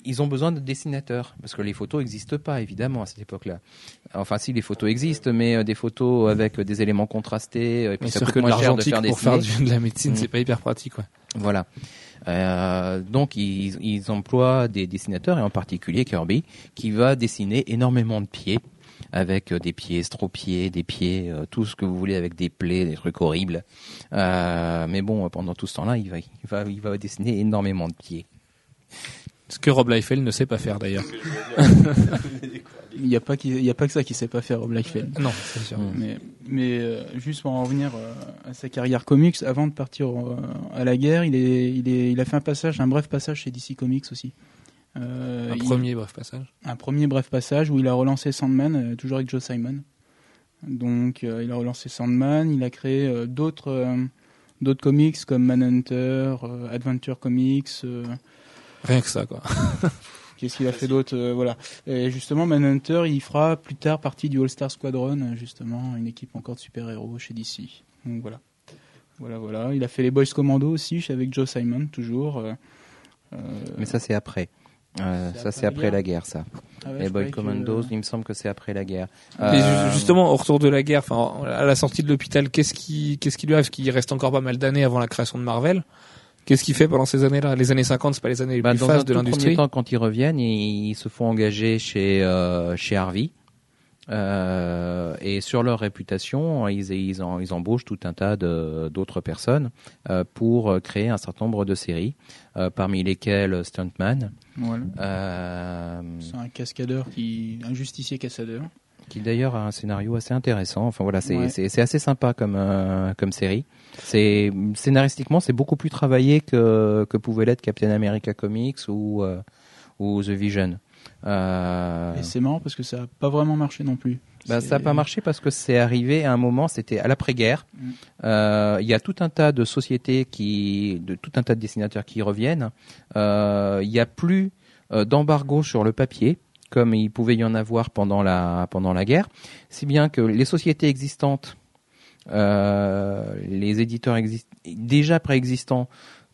ils ont besoin de dessinateurs parce que les photos n'existent pas évidemment à cette époque-là. Enfin, si les photos existent, mais euh, des photos avec des éléments contrastés, euh, et puis Mais ça c'est coûte que moins cher de faire pour faire dessiner. du- de la médecine, Mm. c'est pas hyper pratique. Ouais. Voilà. Euh, donc ils, ils emploient des dessinateurs et en particulier Kirby qui va dessiner énormément de pieds avec euh, des pieds estropiés, des pieds, euh, tout ce que vous voulez avec des plaies, des trucs horribles. Euh, mais bon, pendant tout ce temps-là, il va, il va, il va dessiner énormément de pieds. Ce que Rob Liefeld ne sait pas faire d'ailleurs. Il n'y a pas qu'il- il y a pas que ça qui sait pas faire au Blackfeld. Non, c'est sûr. Mais, mais euh, juste pour en revenir euh, à sa carrière comics, avant de partir euh, à la guerre, il, est, il, est, il a fait un passage, un bref passage chez DC Comics aussi. Un il- premier bref passage. un premier bref passage où il a relancé Sandman, toujours avec Joe Simon. Donc il a relancé Sandman, il a créé d'autres d'autres comics comme Manhunter, Adventure Comics. Rien que ça, quoi. Qu'est-ce qu'il a fait d'autre euh, Voilà. Et justement, Manhunter, il fera plus tard partie du All Star Squadron, justement, une équipe encore de super-héros chez DC. Donc voilà. Voilà, voilà. Il a fait les Boys Commando aussi, chez- avec Joe Simon, toujours. euh, euh, Mais ça, c'est après. Euh, ça, c'est après la guerre, ça. ah ouais, les Boy que- Commandos, il me semble que c'est après la guerre. Euh, justement, au retour de la guerre, enfin, à la sortie de l'hôpital, qu'est-ce qui, qu'est-ce qui lui arrive? Parce qu'il reste encore pas mal d'années avant la création de Marvel. Qu'est-ce qu'il fait pendant ces années-là? Les années 50, c'est pas les années les Bah, plus dans de l'industrie. temps, quand ils reviennent, ils, ils se font engager chez euh, chez Harvey. Euh, et sur leur réputation, ils, ils, en- ils embauchent tout un tas de- d'autres personnes euh, pour créer un certain nombre de séries, euh, parmi lesquelles Stuntman, Voilà. euh, C'est un cascadeur, qui, un justicier cascadeur. qui d'ailleurs a un scénario assez intéressant. Enfin voilà, c'est Ouais. c'est- c'est assez sympa comme euh, comme série. C'est scénaristiquement, c'est beaucoup plus travaillé que que pouvait l'être Captain America Comics ou euh, ou The Vision. Euh, Et c'est marrant parce que ça n'a pas vraiment marché non plus. C'est- ça n'a pas marché parce que c'est arrivé à un moment, c'était à l'après-guerre. Mm. Euh, Il y a tout un tas de sociétés qui, de tout un tas de dessinateurs qui reviennent. Euh, Il n'y a plus euh, d'embargo sur le papier comme il pouvait y en avoir pendant la pendant la guerre, si bien que les sociétés existantes, euh, les éditeurs déjà préexistants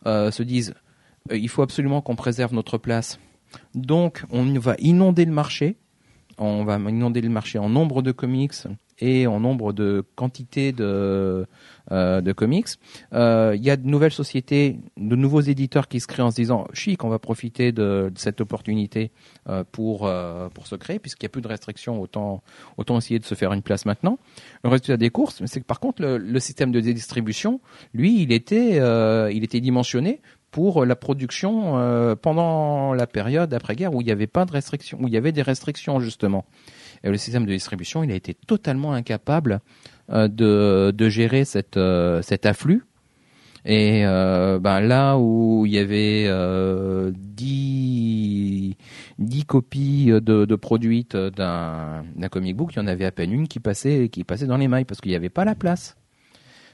euh, se disent euh, il faut absolument qu'on préserve notre place. Donc on va inonder le marché on va inonder le marché en nombre de comics et en nombre de quantité de, euh, de comics. Euh, Il y a de nouvelles sociétés, de nouveaux éditeurs qui se créent en se disant chic, on va profiter de, cette opportunité euh, pour pour se créer, puisqu'il n'y a plus de restrictions, autant autant essayer de se faire une place maintenant. Le résultat des courses, c'est que par contre le, système de distribution, lui, il était il était dimensionné pour la production pendant la période après-guerre où il n'y avait pas de restrictions, où il y avait des restrictions justement. Et le système de distribution, il a été totalement incapable euh, de, de gérer cette, euh, cet afflux. Et euh, ben là où il y avait euh, 10, 10 copies de, de produites d'un d'un comic book, il y en avait à peine une qui passait, qui passait dans les mailles parce qu'il n'y avait pas la place.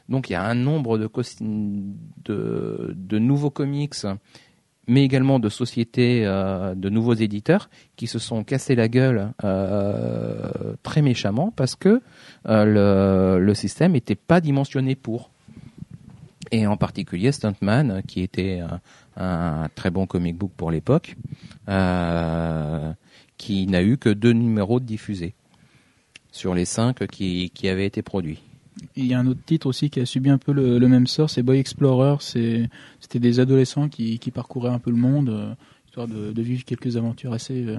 Donc il y a un nombre de, de nouveaux comics, mais également de sociétés, euh, de nouveaux éditeurs qui se sont cassés la gueule euh, très méchamment parce que euh, le, système n'était pas dimensionné pour. Et en particulier Stuntman, qui était un, très bon comic book pour l'époque, euh, qui n'a eu que deux numéros diffusés sur les cinq qui avaient été produits. Il y a un autre titre aussi qui a subi un peu le, le même sort, c'est Boy Explorer. C'était des adolescents qui, qui parcouraient un peu le monde, euh, histoire de, de vivre quelques aventures assez, euh,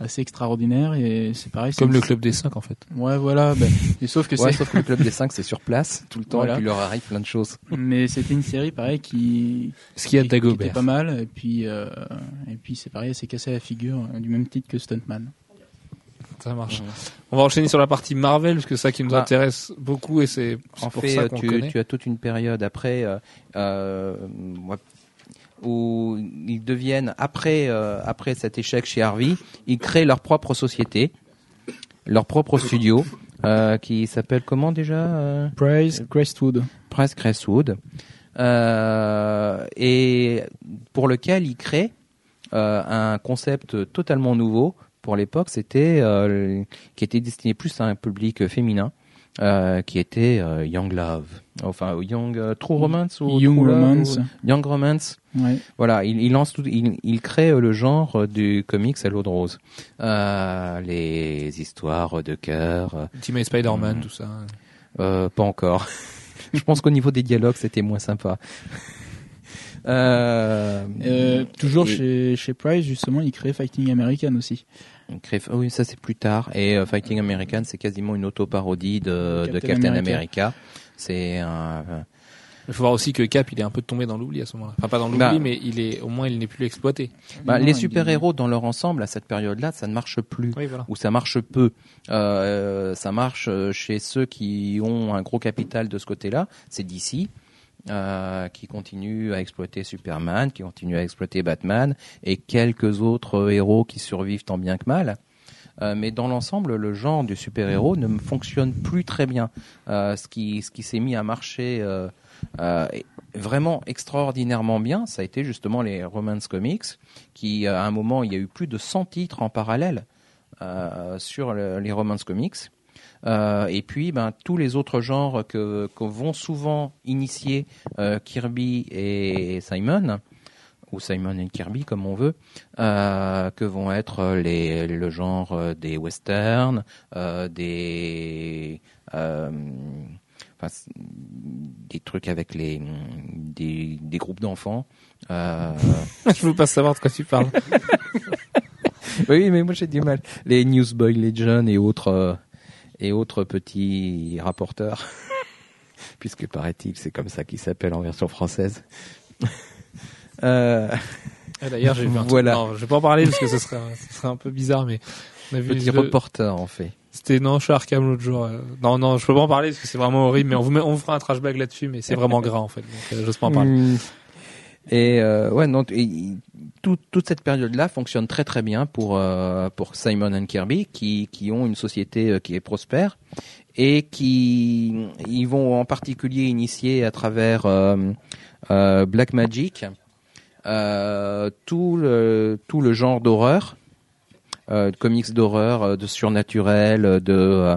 assez extraordinaire et c'est pareil. Comme le club des 5 en fait. Ouais, voilà. ben, et sauf que Ouais, sauf que le club des 5 c'est sur place tout le temps Voilà. et puis il leur arrive plein de choses. mais c'était une série pareil qui, Ce qu'il y a qui- qui était pas mal et puis euh, et puis c'est pareil, c'est cassé la figure du même titre que Stuntman. Ça marche. On va enchaîner sur la partie Marvel parce que c'est ça qui nous Bah. intéresse beaucoup et c'est pour fait, ça euh, qu'on tu, connaît. tu as toute une période après euh, euh, où ils deviennent après euh, après cet échec chez Harvey, ils créent leur propre société, leur propre studio euh, qui s'appelle comment déjà euh, Price Crestwood. Press Crestwood, euh, et pour lequel il crée euh, un concept totalement nouveau. Pour l'époque, c'était euh, qui était destiné plus à un public féminin, euh, qui était euh, Young Love, enfin Young euh, True Romance ou Young True Love Romance. ou- Young Romance. Ouais. Voilà, il, il lance tout, il, il crée euh, le genre euh, du comics à l'eau de rose, Euh, les histoires de cœur. euh, Ultimate Spider-Man, tout ça. euh, pas encore. Je pense qu'au niveau des dialogues, c'était moins sympa. Euh, Euh, toujours et- chez chez Price justement, il crée Fighting American aussi. il crée- oui, ça c'est plus tard. Et euh, Fighting American, c'est quasiment une auto-parodie de, de Captain America. America. C'est un, Il faut voir aussi que Cap, il est un peu tombé dans l'oubli à ce moment-là. Enfin, pas dans l'oubli, Bah. mais il est, au moins, il n'est plus exploité. bah, Non, les super-héros dans leur ensemble à cette période-là, ça ne marche plus. Oui, voilà. ou ça marche peu. Euh, ça marche euh, chez ceux qui ont un gros capital de ce côté-là. C'est DC. Euh, qui continue à exploiter Superman, qui continue à exploiter Batman et quelques autres héros qui survivent tant bien que mal. Euh, mais dans l'ensemble, le genre du super-héros ne fonctionne plus très bien. Euh, ce qui, ce qui s'est mis à marcher vraiment extraordinairement bien, ça a été justement les Romance Comics, qui à un moment, il y a eu plus de 100 titres en parallèle sur le- les Romance Comics. Euh, et puis, ben, tous les autres genres que, que vont souvent initier euh, Kirby et Simon, ou Simon et Kirby comme on veut, euh, que vont être les, le genre des westerns, des, trucs avec les, des, des groupes d'enfants. Euh, Je veux pas savoir de quoi tu parles. oui, mais moi j'ai du mal. Les Newsboy Legion et autres et autres petits rapporteurs, puisque paraît-il c'est comme ça qu'ils s'appellent en version française. euh, Et D'ailleurs, j'ai vu un truc- Voilà. Non, je vais pas en parler parce que ce serait, ce serait un peu bizarre, mais on a vu petit le- reporter en fait. C'était non, chez Arkham l'autre jour. euh, Non, non, je peux pas en parler parce que c'est vraiment horrible. Mais on vous, met- on vous fera un trash bag là-dessus, mais c'est vraiment gras en fait. Donc, euh, j'ose pas en parler. Et euh, ouais, non, et, tout- toute cette période-là fonctionne très très bien pour euh, pour Simon and Kirby qui qui ont une société euh, qui est prospère et qui ils vont en particulier initier à travers euh, Black Magic tout le tout le genre d'horreur, de comics d'horreur, de surnaturel, de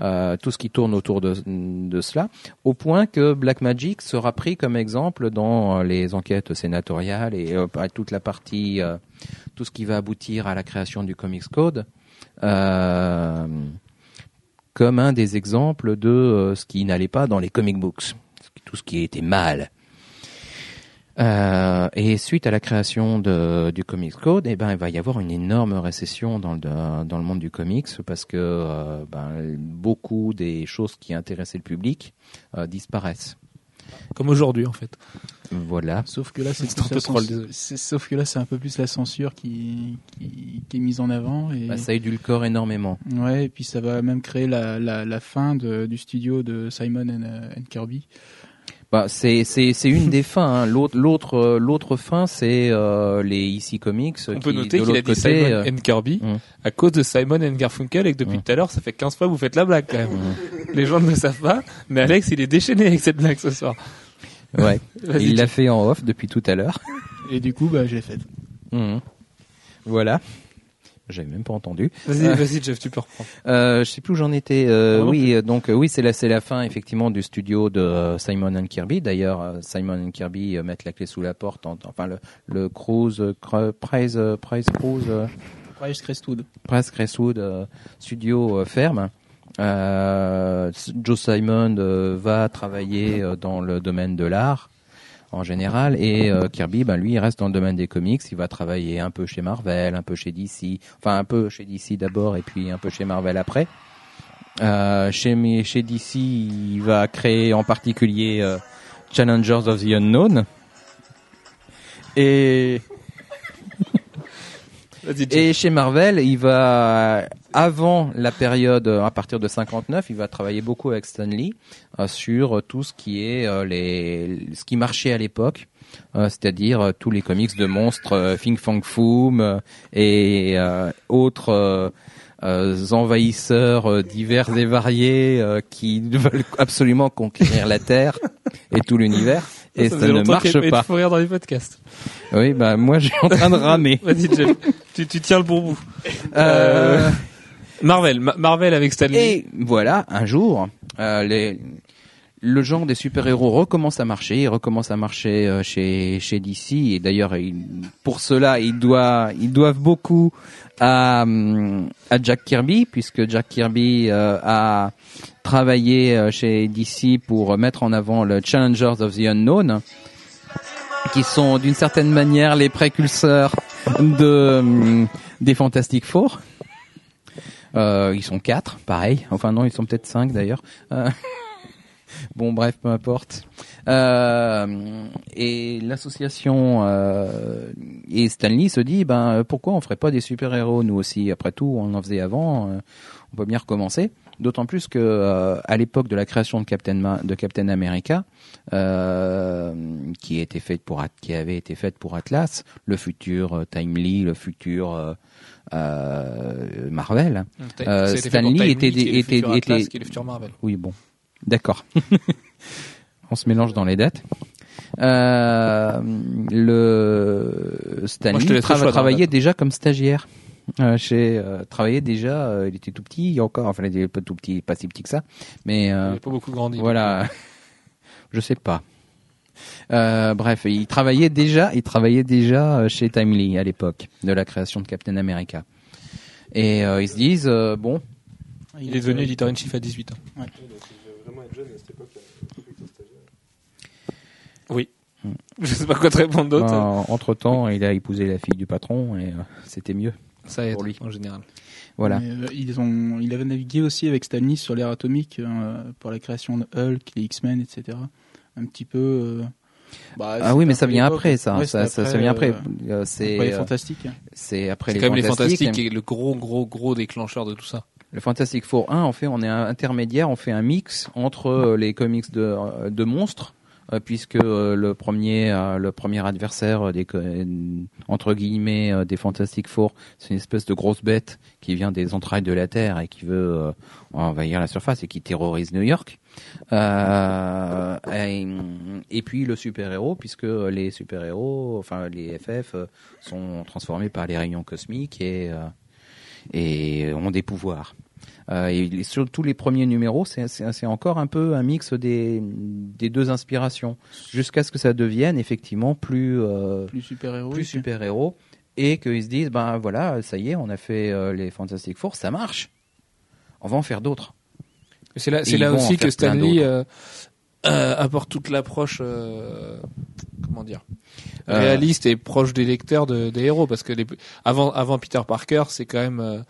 euh, tout ce qui tourne autour de, de cela, au point que Black Magic sera pris comme exemple dans euh, les enquêtes sénatoriales et euh, toute la partie, euh, tout ce qui va aboutir à la création du Comics Code, euh, comme un des exemples de ce qui n'allait pas dans les comic books, tout ce qui était mal. Euh, et suite à la création de, du Comics Code, eh ben, il va y avoir une énorme récession dans le, dans le monde du comics parce que euh, ben, beaucoup des choses qui intéressaient le public euh, disparaissent. Comme aujourd'hui en fait. Voilà. Sauf que là, c'est un peu la troll, cens- désolé. c'est- Sauf que là, c'est un peu plus la censure qui, qui, qui est mise en avant. Et, Bah, ça édulcore énormément. ouais, et puis ça va même créer la, la, la fin de, du studio de Simon and, euh, and Kirby. Bah, c'est c'est c'est une des fins. hein. L'autre l'autre euh, l'autre fin, c'est euh, les EC Comics. On qui, peut noter de qu'il a l'autre dit côté, Simon euh, and Kirby Mm. à cause de Simon and Garfunkel et que depuis Mm. tout à l'heure, ça fait 15 fois que vous faites la blague quand même. Mm. Les gens ne le savent pas, mais Alex, il est déchaîné avec cette blague ce soir. ouais. Il l'a fait en off depuis tout à l'heure. Et du coup, bah, je l'ai faite. Voilà. J'avais même pas entendu. Vas-y, Euh. vas-y, Jeff, tu peux reprendre. Euh, je sais plus où j'en étais. Euh, Ah oui, euh, donc euh, oui, c'est la c'est la fin effectivement du studio de euh, Simon and Kirby. D'ailleurs, Simon and Kirby euh, mettent la clé sous la porte. en- enfin, le le Cruise Cru- Prize euh, Prize Cruise Price Crestwood. Prize Crestwood euh, studio euh, ferme. Euh, Joe Simon euh, va travailler euh, dans le domaine de l'art. En général. Et euh, Kirby, ben lui, il reste dans le domaine des comics. Il va travailler un peu chez Marvel, un peu chez DC, enfin un peu chez DC d'abord et puis un peu chez Marvel après. Euh, chez chez DC, il va créer en particulier euh, Challengers of the Unknown. Et et chez Marvel, il va avant la période à partir de 59, il va travailler beaucoup avec Stan Lee euh, sur tout ce qui est euh, les ce qui marchait à l'époque. euh, c'est-à-dire euh, tous les comics de monstres, euh, Fing Fang Foom euh, et euh, autres euh, euh, envahisseurs euh, divers et variés euh, qui veulent absolument conquérir la Terre et tout l'univers. Et ça, ne marche pas. de fou rire dans les podcasts. Oui, bah moi j'ai en train de ramer. Vas-y, tu tiens le bon bout. Marvel, Ma- Marvel avec Stanley. Et voilà, un jour, euh, le genre des super-héros recommence à marcher, il recommence à marcher euh, chez DC et d'ailleurs il- pour cela ils doivent beaucoup à Jack Kirby puisque Jack Kirby euh, a travaillé chez DC pour mettre en avant le Challengers of the Unknown qui sont d'une certaine manière les précurseurs de des Fantastic Four. Euh, ils sont quatre, pareil. Enfin non, ils sont peut-être cinq d'ailleurs. Euh, bon, bref, peu importe. Euh, et l'association et Stanley se dit, ben pourquoi on ferait pas des super héros nous aussi? Après tout, on en faisait avant. on peut bien recommencer. D'autant plus que à l'époque de la création de Captain de Captain America, qui qui avait été faite pour Atlas, le futur Timely, le futur euh, euh, Marvel. T'as- euh, ça a été fait Stan pour Lee Time était- qui est le était- était- le Marvel. Oui, bon. D'accord. On se mélange dans les dates. Euh, le Stanley Moi, le choix travaillait déjà comme stagiaire. Euh, chez euh, travaillait déjà euh, il était tout petit il encore enfin il était pas tout petit pas si petit que ça mais Il euh, n'a pas beaucoup grandi. voilà je sais pas Euh, bref il travaillait déjà il travaillait déjà euh, chez Timely à l'époque de la création de Captain America et euh, ils se disent euh, bon Il est devenu éditeur in chief à 18 ans. Oui. Hmm. Je sais pas quoi te répondre d'autre. entre temps il a épousé la fille du patron et euh, c'était mieux Ça aide, pour lui. en général. voilà Mais, euh, ils ont, il avait navigué aussi avec Stanley sur l'ère atomique euh, pour la création de Hulk, les X-Men, etc. Un petit peu. euh, bah, Ah oui, mais ça après vient après, ça. Ouais, ça, c'était ça, ça vient après. euh, Euh, après C'est les euh, fantastiques. c'est après C'est les quand même les fantastiques. fantastiques qui est le gros, gros, gros déclencheur de tout ça. Le Fantastic Four 1, en fait, on est un intermédiaire, on fait un mix entre euh, les comics de, de monstres, euh, puisque euh, le premier, euh, le premier adversaire des entre guillemets euh, des Fantastic Four, c'est une espèce de grosse bête qui vient des entrailles de la Terre et qui veut euh, envahir la surface et qui terrorise New York. Euh, et, et puis le super-héros, puisque les super-héros, enfin les FF, euh, sont transformés par les rayons cosmiques et euh, et ont des pouvoirs. Euh, et les- sur tous les premiers numéros, c'est- encore un peu un mix des, des deux inspirations, jusqu'à ce que ça devienne effectivement plus euh, Plus super-héros. plus super héros et qu'ils se disent ben voilà ça y est on a fait euh, les Fantastic Four ça marche on va en faire d'autres C'est là, c'est là aussi que Stanley euh, euh, apporte toute l'approche, euh, comment dire, réaliste et proche des lecteurs de, des héros, parce que les, avant, avant Peter Parker, c'est quand même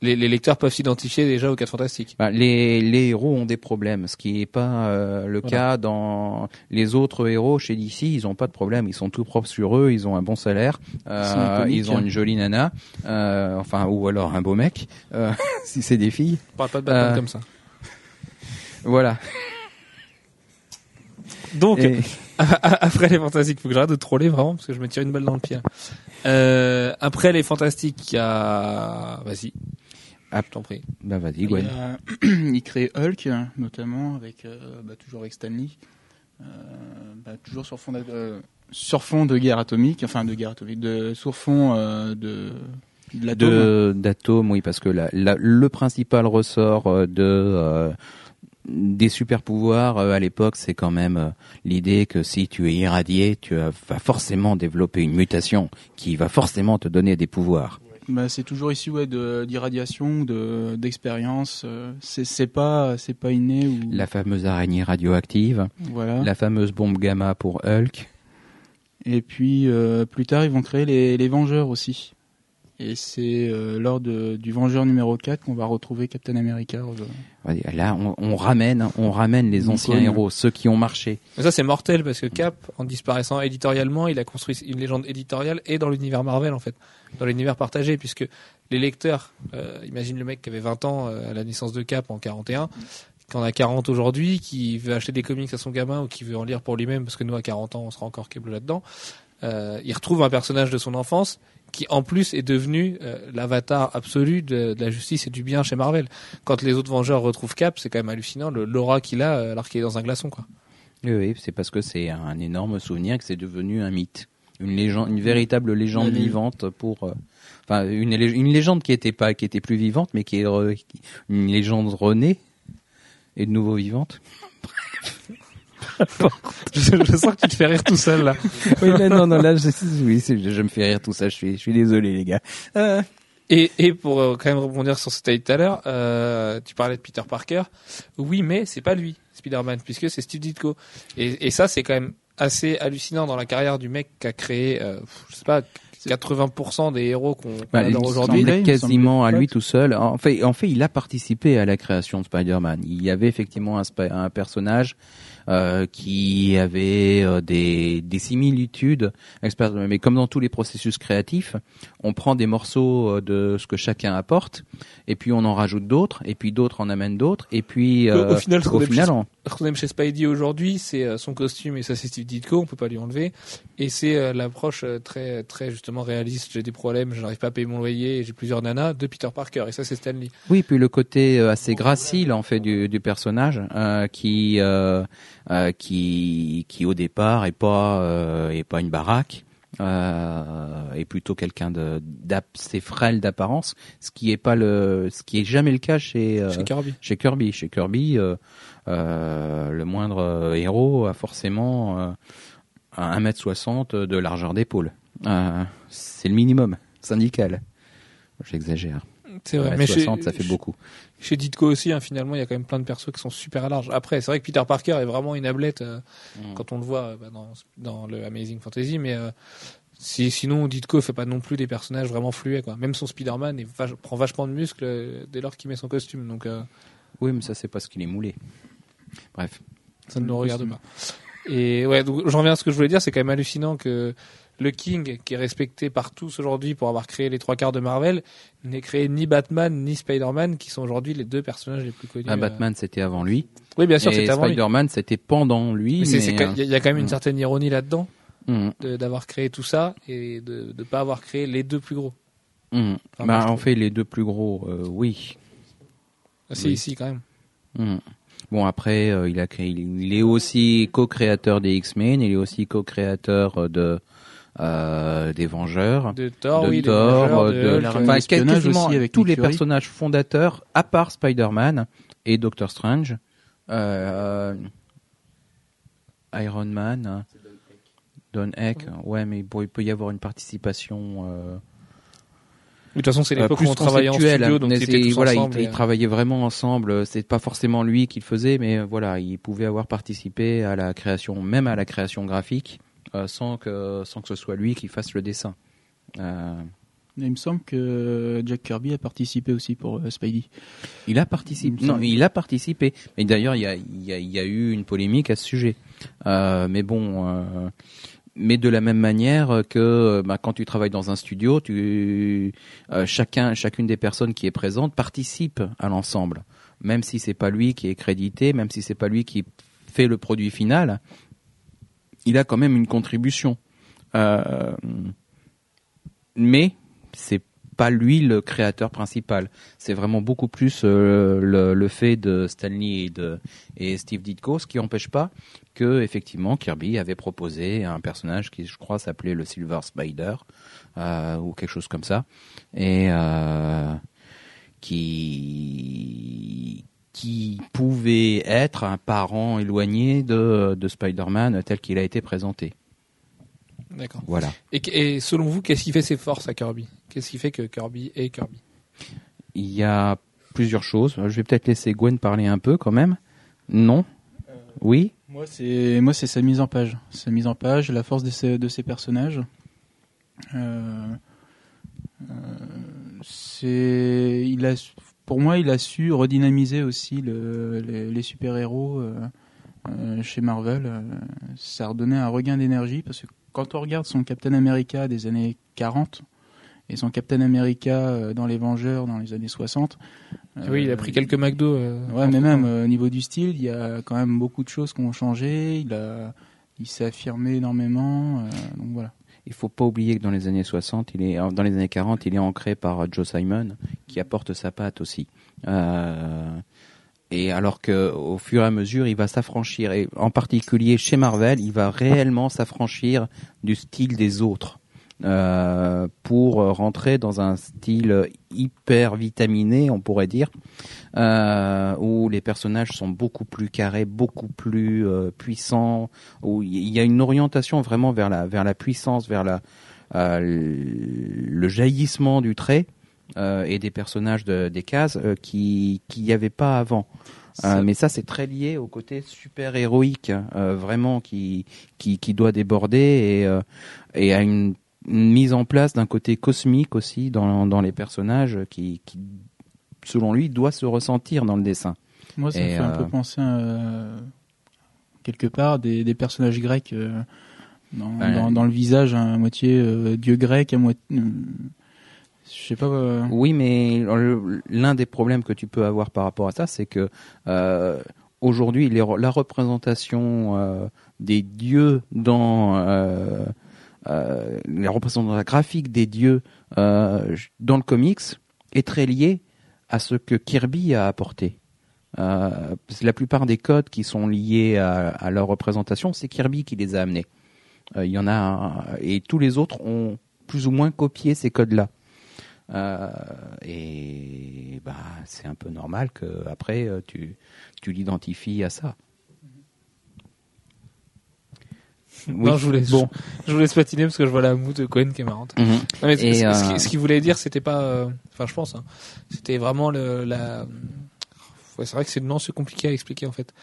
les, les lecteurs peuvent s'identifier déjà aux quatre fantastiques. Ben, les, les héros ont des problèmes, ce qui n'est pas euh, le Voilà. cas dans les autres héros chez DC. Ils ont pas de problème, ils sont tout propres sur eux, ils ont un bon salaire, euh, Ils ont une jolie nana, euh, enfin ou alors un beau mec, si c'est des filles. On parle pas de Batman comme ça. Voilà. Donc, Et- après les fantastiques, faut que j'arrête de troller vraiment, parce que je me tire une balle dans le pied. Euh, après les fantastiques, il y a, vas-y. Ah. je t'en prie. bah vas-y, Il, Gwen. a- il crée Hulk, notamment, avec, euh, bah, toujours avec Stanley. Euh, bah, toujours sur fond, euh, sur fond de guerre atomique, enfin de guerre atomique, de, sur fond euh, de, de de d'atomes, oui, parce que la, la- le principal ressort de euh, des super pouvoirs euh, à l'époque, c'est quand même euh, l'idée que si tu es irradié, tu vas forcément développer une mutation qui va forcément te donner des pouvoirs. Bah, c'est toujours issu ouais, d'irradiation, de d'expérience. euh, c'est c'est pas c'est pas inné ou La fameuse araignée radioactive, voilà. la fameuse bombe gamma pour Hulk. Et puis euh, plus tard, ils vont créer les, les Vengeurs aussi. Et c'est euh, lors de, du Vengeur numéro 4 qu'on va retrouver Captain America. euh, Ouais, Là, on, on ramène, on ramène les anciens héros, ceux qui ont marché. Mais ça c'est mortel parce que Cap, en disparaissant éditorialement, il a construit une légende éditoriale et dans l'univers Marvel en fait, dans l'univers partagé, puisque les lecteurs, euh, imagine le mec qui avait 20 ans euh, à la naissance de Cap en 41, qui en a 40 aujourd'hui, qui veut acheter des comics à son gamin ou qui veut en lire pour lui-même, parce que nous à 40 ans on sera encore câble là-dedans, euh, il retrouve un personnage de son enfance qui en plus est devenu euh, l'avatar absolu de, de la justice et du bien chez Marvel. Quand les autres Vengeurs retrouvent Cap, c'est quand même hallucinant le- l'aura qu'il a euh, alors qu'il est dans un glaçon quoi. Oui, oui, c'est parce que c'est un énorme souvenir que c'est devenu un mythe, une légende, une véritable légende Oui. vivante pour, euh, enfin une, lég- une légende qui était pas, qui était plus vivante, mais qui est une légende renée et de nouveau vivante. je, je sens que tu te fais rire tout seul là. oui, là, non, non, là, je, oui, je me fais rire tout ça. Je suis, je suis désolé, les gars. Euh, Et, et pour euh, quand même rebondir sur ce que tu as dit tout à l'heure, euh, tu parlais de Peter Parker. Oui, mais c'est pas lui, Spider-Man, puisque c'est Steve Ditko. Et, et ça, c'est quand même assez hallucinant dans la carrière du mec qui a créé, euh, je sais pas, 80% des héros qu'on Bah, adore aujourd'hui. quasiment à lui tout seul. En fait, en fait, il a participé à la création de Spider-Man. Il y avait effectivement un personnage euh, qui avait euh, des, des similitudes, mais comme dans tous les processus créatifs, on prend des morceaux euh, de ce que chacun apporte, et puis on en rajoute d'autres, et puis d'autres en amènent d'autres, et puis Au- final, au final, on- Ce qu'on aime chez Spidey aujourd'hui, c'est euh, son costume et ça c'est Steve Ditko, on peut pas lui enlever. Et c'est euh, l'approche euh, très très justement réaliste. J'ai des problèmes, je n'arrive pas à payer mon loyer, et j'ai plusieurs nanas de Peter Parker et ça c'est Stanley. Oui, puis le côté assez gracile en fait du, du personnage euh, qui euh, qui qui au départ est pas euh, est pas une baraque euh, est plutôt quelqu'un de d'assez frêle d'apparence, ce qui est pas le ce qui est jamais le cas chez euh, Chez Kirby. chez Kirby. Chez Kirby, euh, le moindre euh, héros a forcément euh, un 1m60 de largeur d'épaule. Euh, c'est le minimum syndical. J'exagère. C'est vrai. 1m60, Mais chez, ça fait beaucoup. Chez Ditko aussi, hein, finalement, il y a quand même plein de persos qui sont super larges. Après, c'est vrai que Peter Parker est vraiment une ablette euh, Mm. quand on le voit euh, bah, dans, dans le Amazing Fantasy, mais euh, si, sinon Ditko fait pas non plus des personnages vraiment fluets. Quoi. Même son Spider-Man prend vachement de muscles euh, dès lors qu'il met son costume, donc euh, Oui, mais ça, c'est parce qu'il est moulé. Bref. ça ne nous regarde pas. Et ouais, donc j'en reviens à ce que je voulais dire, c'est quand même hallucinant que le King, qui est respecté par tous aujourd'hui pour avoir créé les trois quarts de Marvel, n'ait créé ni Batman ni Spider-Man, qui sont aujourd'hui les deux personnages les plus connus. Ah, euh. Batman, c'était avant lui. Oui, bien sûr, c'était avant lui. Spider-Man, c'était pendant lui. Mais c'est- mais, c'est euh, il y, a- il y a quand même une mm. certaine ironie là-dedans mm, d'avoir créé tout ça et de ne pas avoir créé les deux plus gros. mm. Enfin, bah, en fait, les deux plus gros, euh, oui. C'est Oui. ici quand même. Bon, après, euh, il, a créé, il est aussi co-créateur des X-Men, il est aussi co-créateur euh, de euh, des Vengeurs. De Thor, de oui, des Thor, Vengeurs, de de, enfin, quasiment aussi avec tous Nick les Fury. personnages fondateurs, à part Spider-Man et Doctor Strange, euh, Iron Man. Don Heck, ouais, mais bon, il peut y avoir une participation euh, De toute façon, c'est euh, l'époque où plus on travaillait en studio, donc ils voilà, ils- ensemble. ils, et, euh, travaillaient vraiment ensemble. C'est pas forcément lui qui le faisait, mais euh, voilà, il pouvait avoir participé à la création, même à la création graphique, euh, sans que sans que ce soit lui qui fasse le dessin. Euh, il me semble que Jack Kirby a participé aussi pour euh, Spidey. Il a participé. Non, il a participé. Mais d'ailleurs, il y a, il y, a, y a eu une polémique à ce sujet. Euh, mais bon, euh, mais de la même manière que euh, bah, quand tu travailles dans un studio, tu, euh, chacun, chacune des personnes qui est présente participe à l'ensemble, même si c'est pas lui qui est crédité, même si c'est pas lui qui fait le produit final. Il a quand même une contribution. Euh, mais c'est pas lui le créateur principal. C'est vraiment beaucoup plus euh, le, fait de Stanley et, de, et Steve Ditko, ce qui n'empêche pas que effectivement Kirby avait proposé un personnage qui, je crois, s'appelait le Silver Spider euh, ou quelque chose comme ça, et euh, qui pouvait être un parent éloigné de Spider-Man tel qu'il a été présenté. D'accord. Voilà. Et, et selon vous, qu'est-ce qui fait ses forces à Kirby? Qu'est-ce qui fait que Kirby est Kirby? Il y a plusieurs choses. Je vais peut-être laisser Gwen parler un peu quand même. Non? Oui? Moi, c'est moi, c'est sa mise en page, sa mise en page, la force de ses, de ses personnages. Euh, euh, c'est, il a, pour moi, il a su redynamiser aussi le, les, les super-héros euh, euh, chez Marvel. Euh, ça a redonné un regain d'énergie parce que quand on regarde son Captain America des années 40 et son Captain America euh, dans les Vengeurs dans les années 60. oui, il a euh, pris quelques McDo. euh, Ouais, mais même euh, au niveau du style, il y a quand même beaucoup de choses qui ont changé. Il a, il s'est affirmé énormément. euh, donc voilà. Il faut pas oublier que dans les années 60, il est, dans les années 40, il est ancré par euh, Joe Simon, qui apporte sa patte aussi. Euh, et alors que au fur et à mesure, il va s'affranchir, et en particulier chez Marvel, il va réellement s'affranchir du style des autres. euh, pour rentrer dans un style hyper vitaminé, on pourrait dire, euh, où les personnages sont beaucoup plus carrés, beaucoup plus euh, puissants, où il y a une orientation vraiment vers la vers la puissance, vers la euh, le jaillissement du trait euh, et des personnages de, des cases euh, qui qu'il n'y avait pas avant. Euh, mais ça, c'est très lié au côté super héroïque, euh, vraiment qui qui qui doit déborder et et à une, une mise en place d'un côté cosmique aussi dans dans les personnages qui qui selon lui doit se ressentir dans le dessin. Moi, ça me fait un peu penser quelque part des, des personnages grecs dans, dans, dans le visage, à moitié dieu grec, à moitié. Euh, Oui, mais l'un des problèmes que tu peux avoir par rapport à ça, c'est que euh, aujourd'hui, la représentation euh, des dieux dans la représentation graphique des dieux dans le comics est très liée à ce que Kirby a apporté. La plupart des codes qui sont liés à, leur représentation, c'est Kirby qui les a amenés. Il y en a et tous les autres ont plus ou moins copié ces codes-là. Euh, et bah, c'est un peu normal que après euh, tu, tu l'identifies à ça. Non, je voulais, bon. je voulais patiner parce que je vois la moue de Cohen qui est marrante. Mhm. Non, mais Et, ce, euh, ce qu'il- ce qu'il voulait dire, c'était pas, euh, enfin, je pense, hein, c'était vraiment le, la. Ouais, c'est vrai que c'est non, c'est compliqué à expliquer en fait.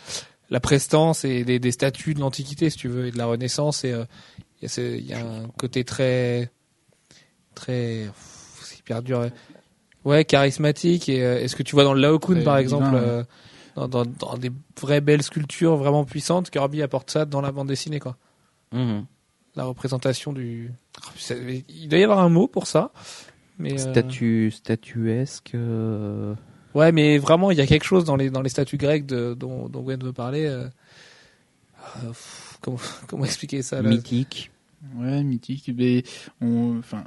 La prestance et des, des statues de l'Antiquité, si tu veux, et de la Renaissance, et euh, il y y, a un côté très, très, dur. ouais. Charismatique. Et euh, est-ce que tu vois dans le Laocoon, par divin, exemple, ouais. euh, dans, dans, dans des vraies belles sculptures vraiment puissantes, Kirby apporte ça dans la bande dessinée, quoi Mhm. la représentation du. Il doit y avoir un mot pour ça. Mais euh, Statue, statuesque. euh, Ouais, mais vraiment, il y a quelque chose dans les dans les statues grecques de, dont dont Gwen veut parler. euh, euh, pff, comment comment expliquer ça là? Mythique. Ouais, mythique. Mais on, enfin,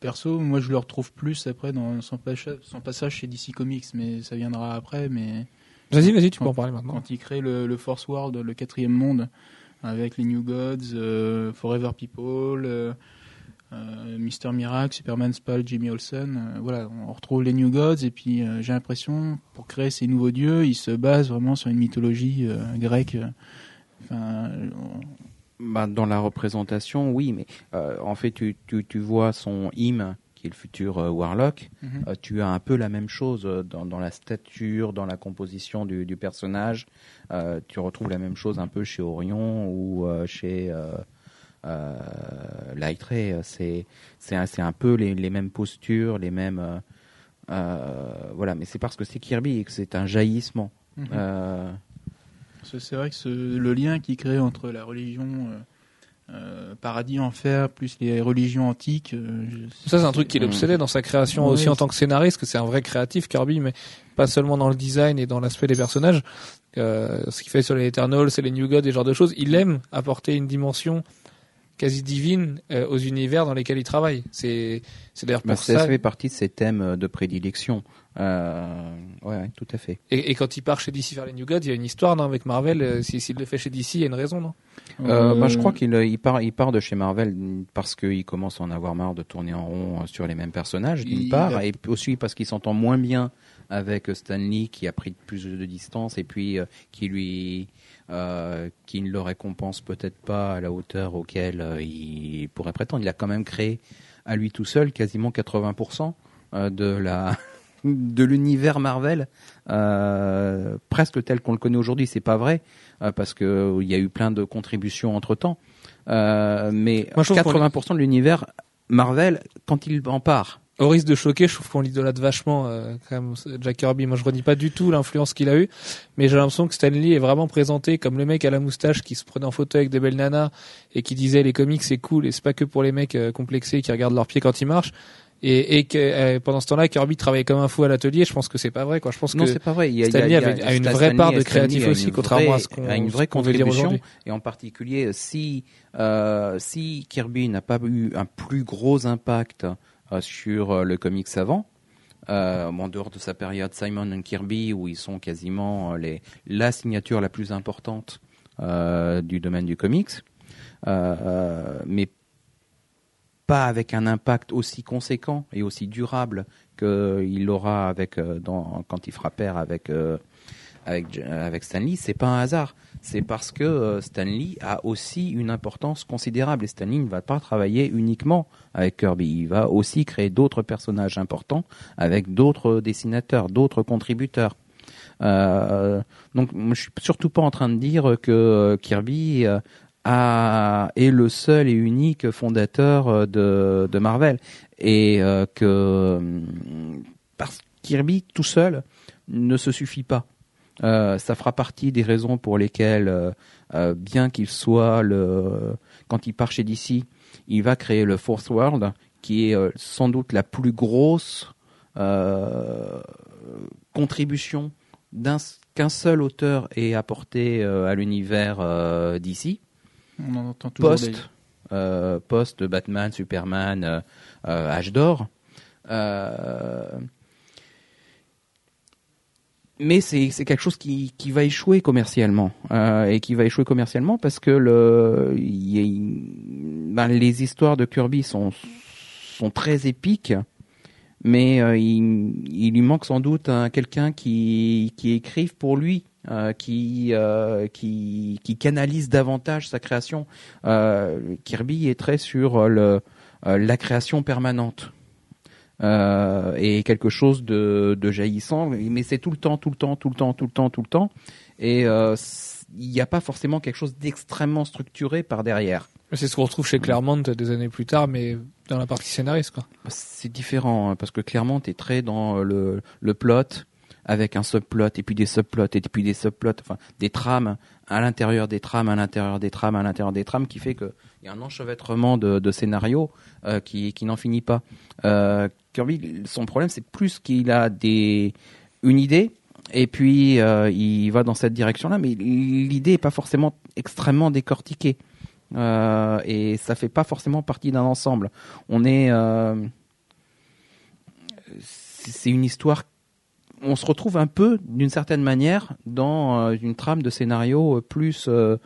perso, moi, je le retrouve plus après dans son passage, son passage chez DC Comics, mais ça viendra après. Mais Vas-y, vas-y, tu peux en parler maintenant. quand il crée le, le Force World, le quatrième monde, avec les New Gods, euh, Forever People, euh, euh, Mister Miracle, Superman Spell, Jimmy Olsen, euh, voilà, on retrouve les New Gods et puis j'ai l'impression pour créer ces nouveaux dieux, il se base vraiment sur une mythologie grecque. Enfin, on- Bah, dans la représentation, oui, mais euh, en fait, tu, tu, tu vois son hymne, qui est le futur euh, Warlock. Mhm. Euh, tu as un peu la même chose dans, dans la stature, dans la composition du, du personnage. Tu retrouves la même chose un peu chez Orion ou chez euh, euh, Light Ray. C'est c'est un, peu les, les mêmes postures, les mêmes. voilà, mais c'est parce que c'est Kirby et que c'est un jaillissement. Mhm. C'est vrai que ce- le lien qui crée entre la religion euh, euh, paradis enfer plus les religions antiques. euh, je- Ça, c'est un truc qui l'obsédait dans sa création Ouais, aussi en tant que scénariste, que c'est un vrai créatif, Kirby, mais pas seulement dans le design et dans l'aspect des personnages. Euh, ce qu'il fait sur les Eternals, c'est les New Gods, et ce genre de choses. Il aime apporter une dimension quasi divine euh, aux univers dans lesquels il travaille. C'est, c'est d'ailleurs bah, pour ça ça. fait partie de ses thèmes de prédilection. Euh, ouais, ouais, tout à fait. Et, et quand il part chez DC faire les New Gods, il y a une histoire, non, avec Marvel. euh, si- S'il le fait chez DC, il y a une raison, non? Euh, Euh, bah, je crois qu'il euh, il part, il part de chez Marvel parce qu'il commence à en avoir marre de tourner en rond sur les mêmes personnages, d'une part, a- et aussi parce qu'il s'entend moins bien avec Stan Lee qui a pris plus de distance et puis euh, qui lui euh, qui ne le récompense peut-être pas à la hauteur auquel euh, il pourrait prétendre. Il a quand même créé à lui tout seul quasiment 80% euh, de la de l'univers Marvel euh, presque tel qu'on le connaît aujourd'hui. C'est pas vrai euh, parce que euh, il y a eu plein de contributions entre temps. mais Moi, je trouve qu'on 80% de l'univers Marvel quand il en part. Au risque de choquer, je trouve qu'on l'idolâtre vachement euh, quand même Jack Kirby. Moi, je renie pas du tout l'influence qu'il a eu, mais j'ai l'impression que Stan Lee est vraiment présenté comme le mec à la moustache qui se prenait en photo avec des belles nanas et qui disait les comics c'est cool et c'est pas que pour les mecs euh, complexés qui regardent leurs pieds quand ils marchent. Et, et que euh, pendant ce temps-là, Kirby travaillait comme un fou à l'atelier. Je pense que c'est pas vrai. Quoi. Je pense Non, que c'est pas vrai. Il y a, Stan il y a- Lee il y a- avait- a une vraie part de créatif aussi, contrairement à vraie- ce qu'on- a une vraie contribution. Et en particulier, si euh, si Kirby n'a pas eu un plus gros impact euh, sur le comics avant, euh, en dehors de sa période Simon and Kirby, où ils sont quasiment les la signature la plus importante du domaine du comics, mais pas avec un impact aussi conséquent et aussi durable qu'il l'aura avec euh, quand il fera pair avec euh, avec avec Stanley, c'est pas un hasard. C'est parce que euh, Stanley a aussi une importance considérable et Stanley ne va pas travailler uniquement avec Kirby. Il va aussi créer d'autres personnages importants avec d'autres dessinateurs, d'autres contributeurs. Euh, donc, je suis surtout pas en train de dire que euh, Kirby euh, a, est le seul et unique fondateur euh, de, Marvel et euh, que hum, parce Kirby tout seul ne se suffit pas. Euh, ça fera partie des raisons pour lesquelles, bien qu'il soit le, quand il part chez DC, il va créer le Fourth World, qui est sans doute la plus grosse contribution qu'un seul auteur ait apporté à l'univers DC On en entend toujours post euh, post Batman, Superman, euh, euh, Âge d'or. Euh, mais c'est quelque chose qui, qui va échouer commercialement euh, et qui va échouer commercialement parce que le il y a- ben, les histoires de Kirby sont sont très épiques mais euh, il, il lui manque sans doute un quelqu'un qui qui écrive pour lui euh, qui euh, qui qui canalise davantage sa création euh, Kirby est très sur le la création permanente et quelque chose de, de jaillissant, mais c'est tout le temps, tout le temps, tout le temps, tout le temps, tout le temps, et il n'y a pas forcément quelque chose d'extrêmement structuré par derrière. c'est ce qu'on retrouve chez Claremont des années plus tard, mais dans la partie scénariste. Quoi. C'est différent hein, parce que clairement, tu es très dans le, le plot avec un subplot et puis des subplots et puis des subplots, enfin des trames à l'intérieur des trames, à l'intérieur des trames, à l'intérieur des trames, qui fait que il y a un enchevêtrement de, scénarios euh, qui, qui n'en finit pas. Euh, Kirby, son problème, c'est plus qu'il a des une idée et puis euh, il va dans cette direction-là, mais l'idée est pas forcément extrêmement décortiquée. Euh, et ça fait pas forcément partie d'un ensemble. On est, c'est une histoire. On se retrouve un peu, d'une certaine manière, dans euh, une trame de scénario euh, plus euh,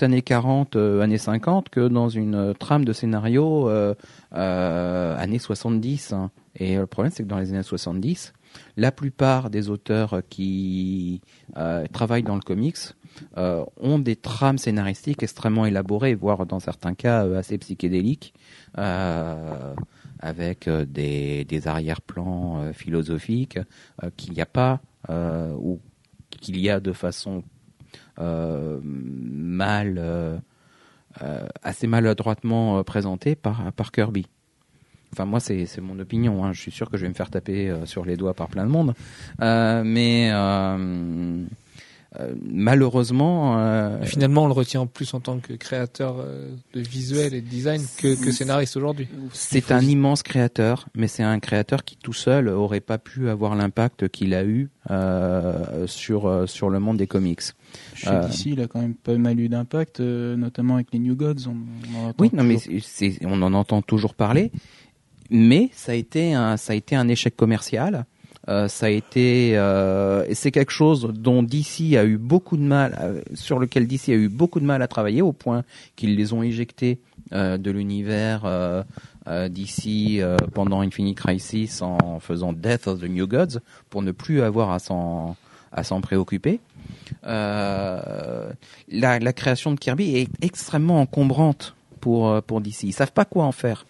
années 40, euh, années 50 que dans une euh, trame de scénario euh, euh, années 70. hein. Et le problème, c'est que dans les années 70, la plupart des auteurs qui euh, travaillent dans le comics euh, ont des trames scénaristiques extrêmement élaborées, voire dans certains cas euh, assez psychédéliques, euh, avec euh, des, arrière-plans euh, philosophiques euh, qu'il n'y a pas ou qu'il y a de façon mal, assez maladroitement présentée par, Kirby. Enfin, moi, c'est mon opinion. Hein. Je suis sûr que je vais me faire taper sur les doigts par plein de monde. Mais euh, malheureusement, euh, Finalement, on le retient plus en tant que créateur euh, de visuel et de design que, que scénariste aujourd'hui. c'est un immense créateur, mais c'est un créateur qui tout seul aurait pas pu avoir l'impact qu'il a eu euh, sur euh, sur le monde des comics. Chez Euh, DC, il a quand même pas mal eu d'impact, euh, notamment avec les New Gods. On, on en entend Oui, non, mais toujours. c'est- on en entend toujours parler, mais ça a été un, ça a été un échec commercial. Euh, ça a été, euh, c'est quelque chose dont DC a eu beaucoup de mal, euh, sur lequel DC a eu beaucoup de mal à travailler, au point qu'ils les ont éjectés de l'univers DC pendant Infinite Crisis en faisant Death of the New Gods pour ne plus avoir à s'en à s'en préoccuper. La, la création de Kirby est extrêmement encombrante pour pour DC. Ils savent pas quoi en faire.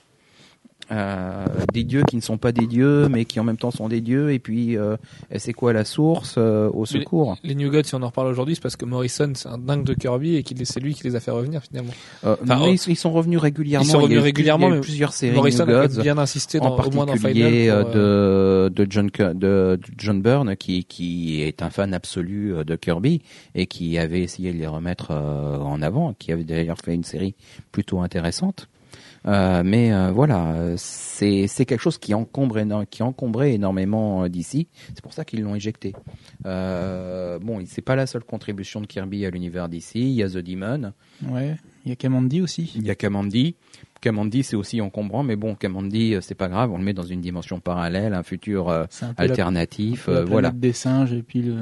Euh, des dieux qui ne sont pas des dieux, mais qui en même temps sont des dieux. Et puis, euh, c'est quoi la source euh, Au secours? Les New Gods, si on en reparle aujourd'hui, c'est parce que Morrison, c'est un dingue de Kirby et qu'il c'est lui qui les a fait revenir finalement. Euh, Enfin, mais oh, ils, ils sont revenus régulièrement. ils sont Il y a revenus eu- régulièrement, il y a eu plusieurs séries Morrison New a Gods. bien insisté en dans, au moins dans particulier Final. euh, euh, de, de John de John Byrne qui qui est un fan absolu euh, de Kirby et qui avait essayé de les remettre euh, en avant, qui avait d'ailleurs fait une série plutôt intéressante. Euh, mais euh, voilà, c'est c'est quelque chose qui encombre qui encombrait énormément euh, d'ici. C'est pour ça qu'ils l'ont éjecté. Bon, c'est pas la seule contribution de Kirby à l'univers d'ici. Il y a The Demon, Ouais. Il y a Kamandi aussi. il y a Kamandi. Kamandi, c'est aussi encombrant, mais bon, Kamandi, c'est pas grave, on le met dans une dimension parallèle, un futur euh, un la- alternatif, la euh, planète voilà. des singes et puis le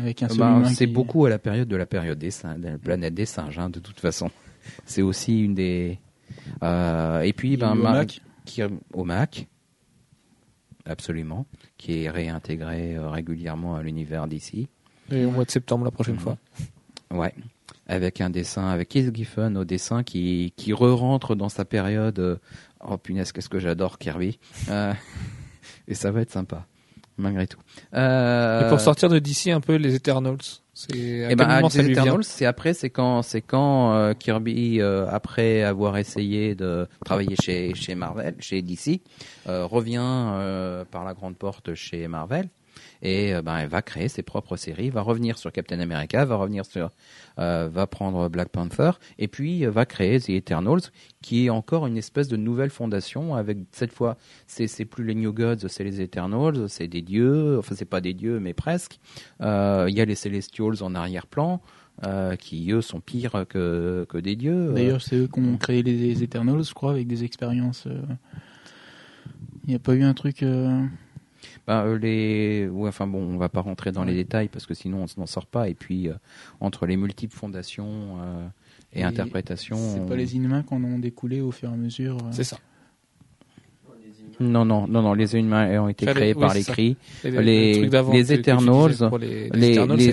avec un Ben, humain c'est qui- beaucoup à la période de la période des singes, de la planète des singes, hein, de toute façon. C'est aussi une des. Euh, et puis, ben, Mar- Omak. qui, au Mac, absolument, qui est réintégré euh, régulièrement à l'univers d'ici. et au mois de septembre la Mhm. prochaine fois. Ouais. Avec un dessin, avec Keith Giffen au dessin qui, qui re-rentre dans sa période. euh, oh punaise, qu'est-ce que j'adore Kirby. Euh, et ça va être sympa, malgré tout. Euh, Et pour sortir de d'ici un peu les Eternals, c'est eh ben, Eternals, c'est après, c'est quand, c'est quand euh, Kirby, euh, après avoir essayé de travailler chez chez Marvel, chez DC, euh, revient euh, par la grande porte chez Marvel et euh, ben elle va créer ses propres séries, va revenir sur Captain America, va revenir sur, euh, va prendre Black Panther et puis euh, va créer The Eternals, qui est encore une espèce de nouvelle fondation avec cette fois, c'est c'est plus les New Gods, c'est les Eternals, c'est des dieux, enfin c'est pas des dieux mais presque. Euh, Il y a les Celestials en arrière-plan. euh, qui eux sont pires que, que des dieux. D'ailleurs, c'est eux qui ont créé les, les Eternals, je crois, avec des expériences. Il n'y a pas eu un truc. euh, Ben, euh, les, ouais, enfin bon, on va pas rentrer dans les détails parce que sinon on n'en sort pas. Et puis euh, entre les multiples fondations euh, et, Et interprétations, C'est on- pas les Inhumains qu'on ont découlé au fur et à mesure. euh. C'est ça. non, non, non, non, les humains ont été créés oui, par les cris. Les- les Eternals, les, les- Eternals, les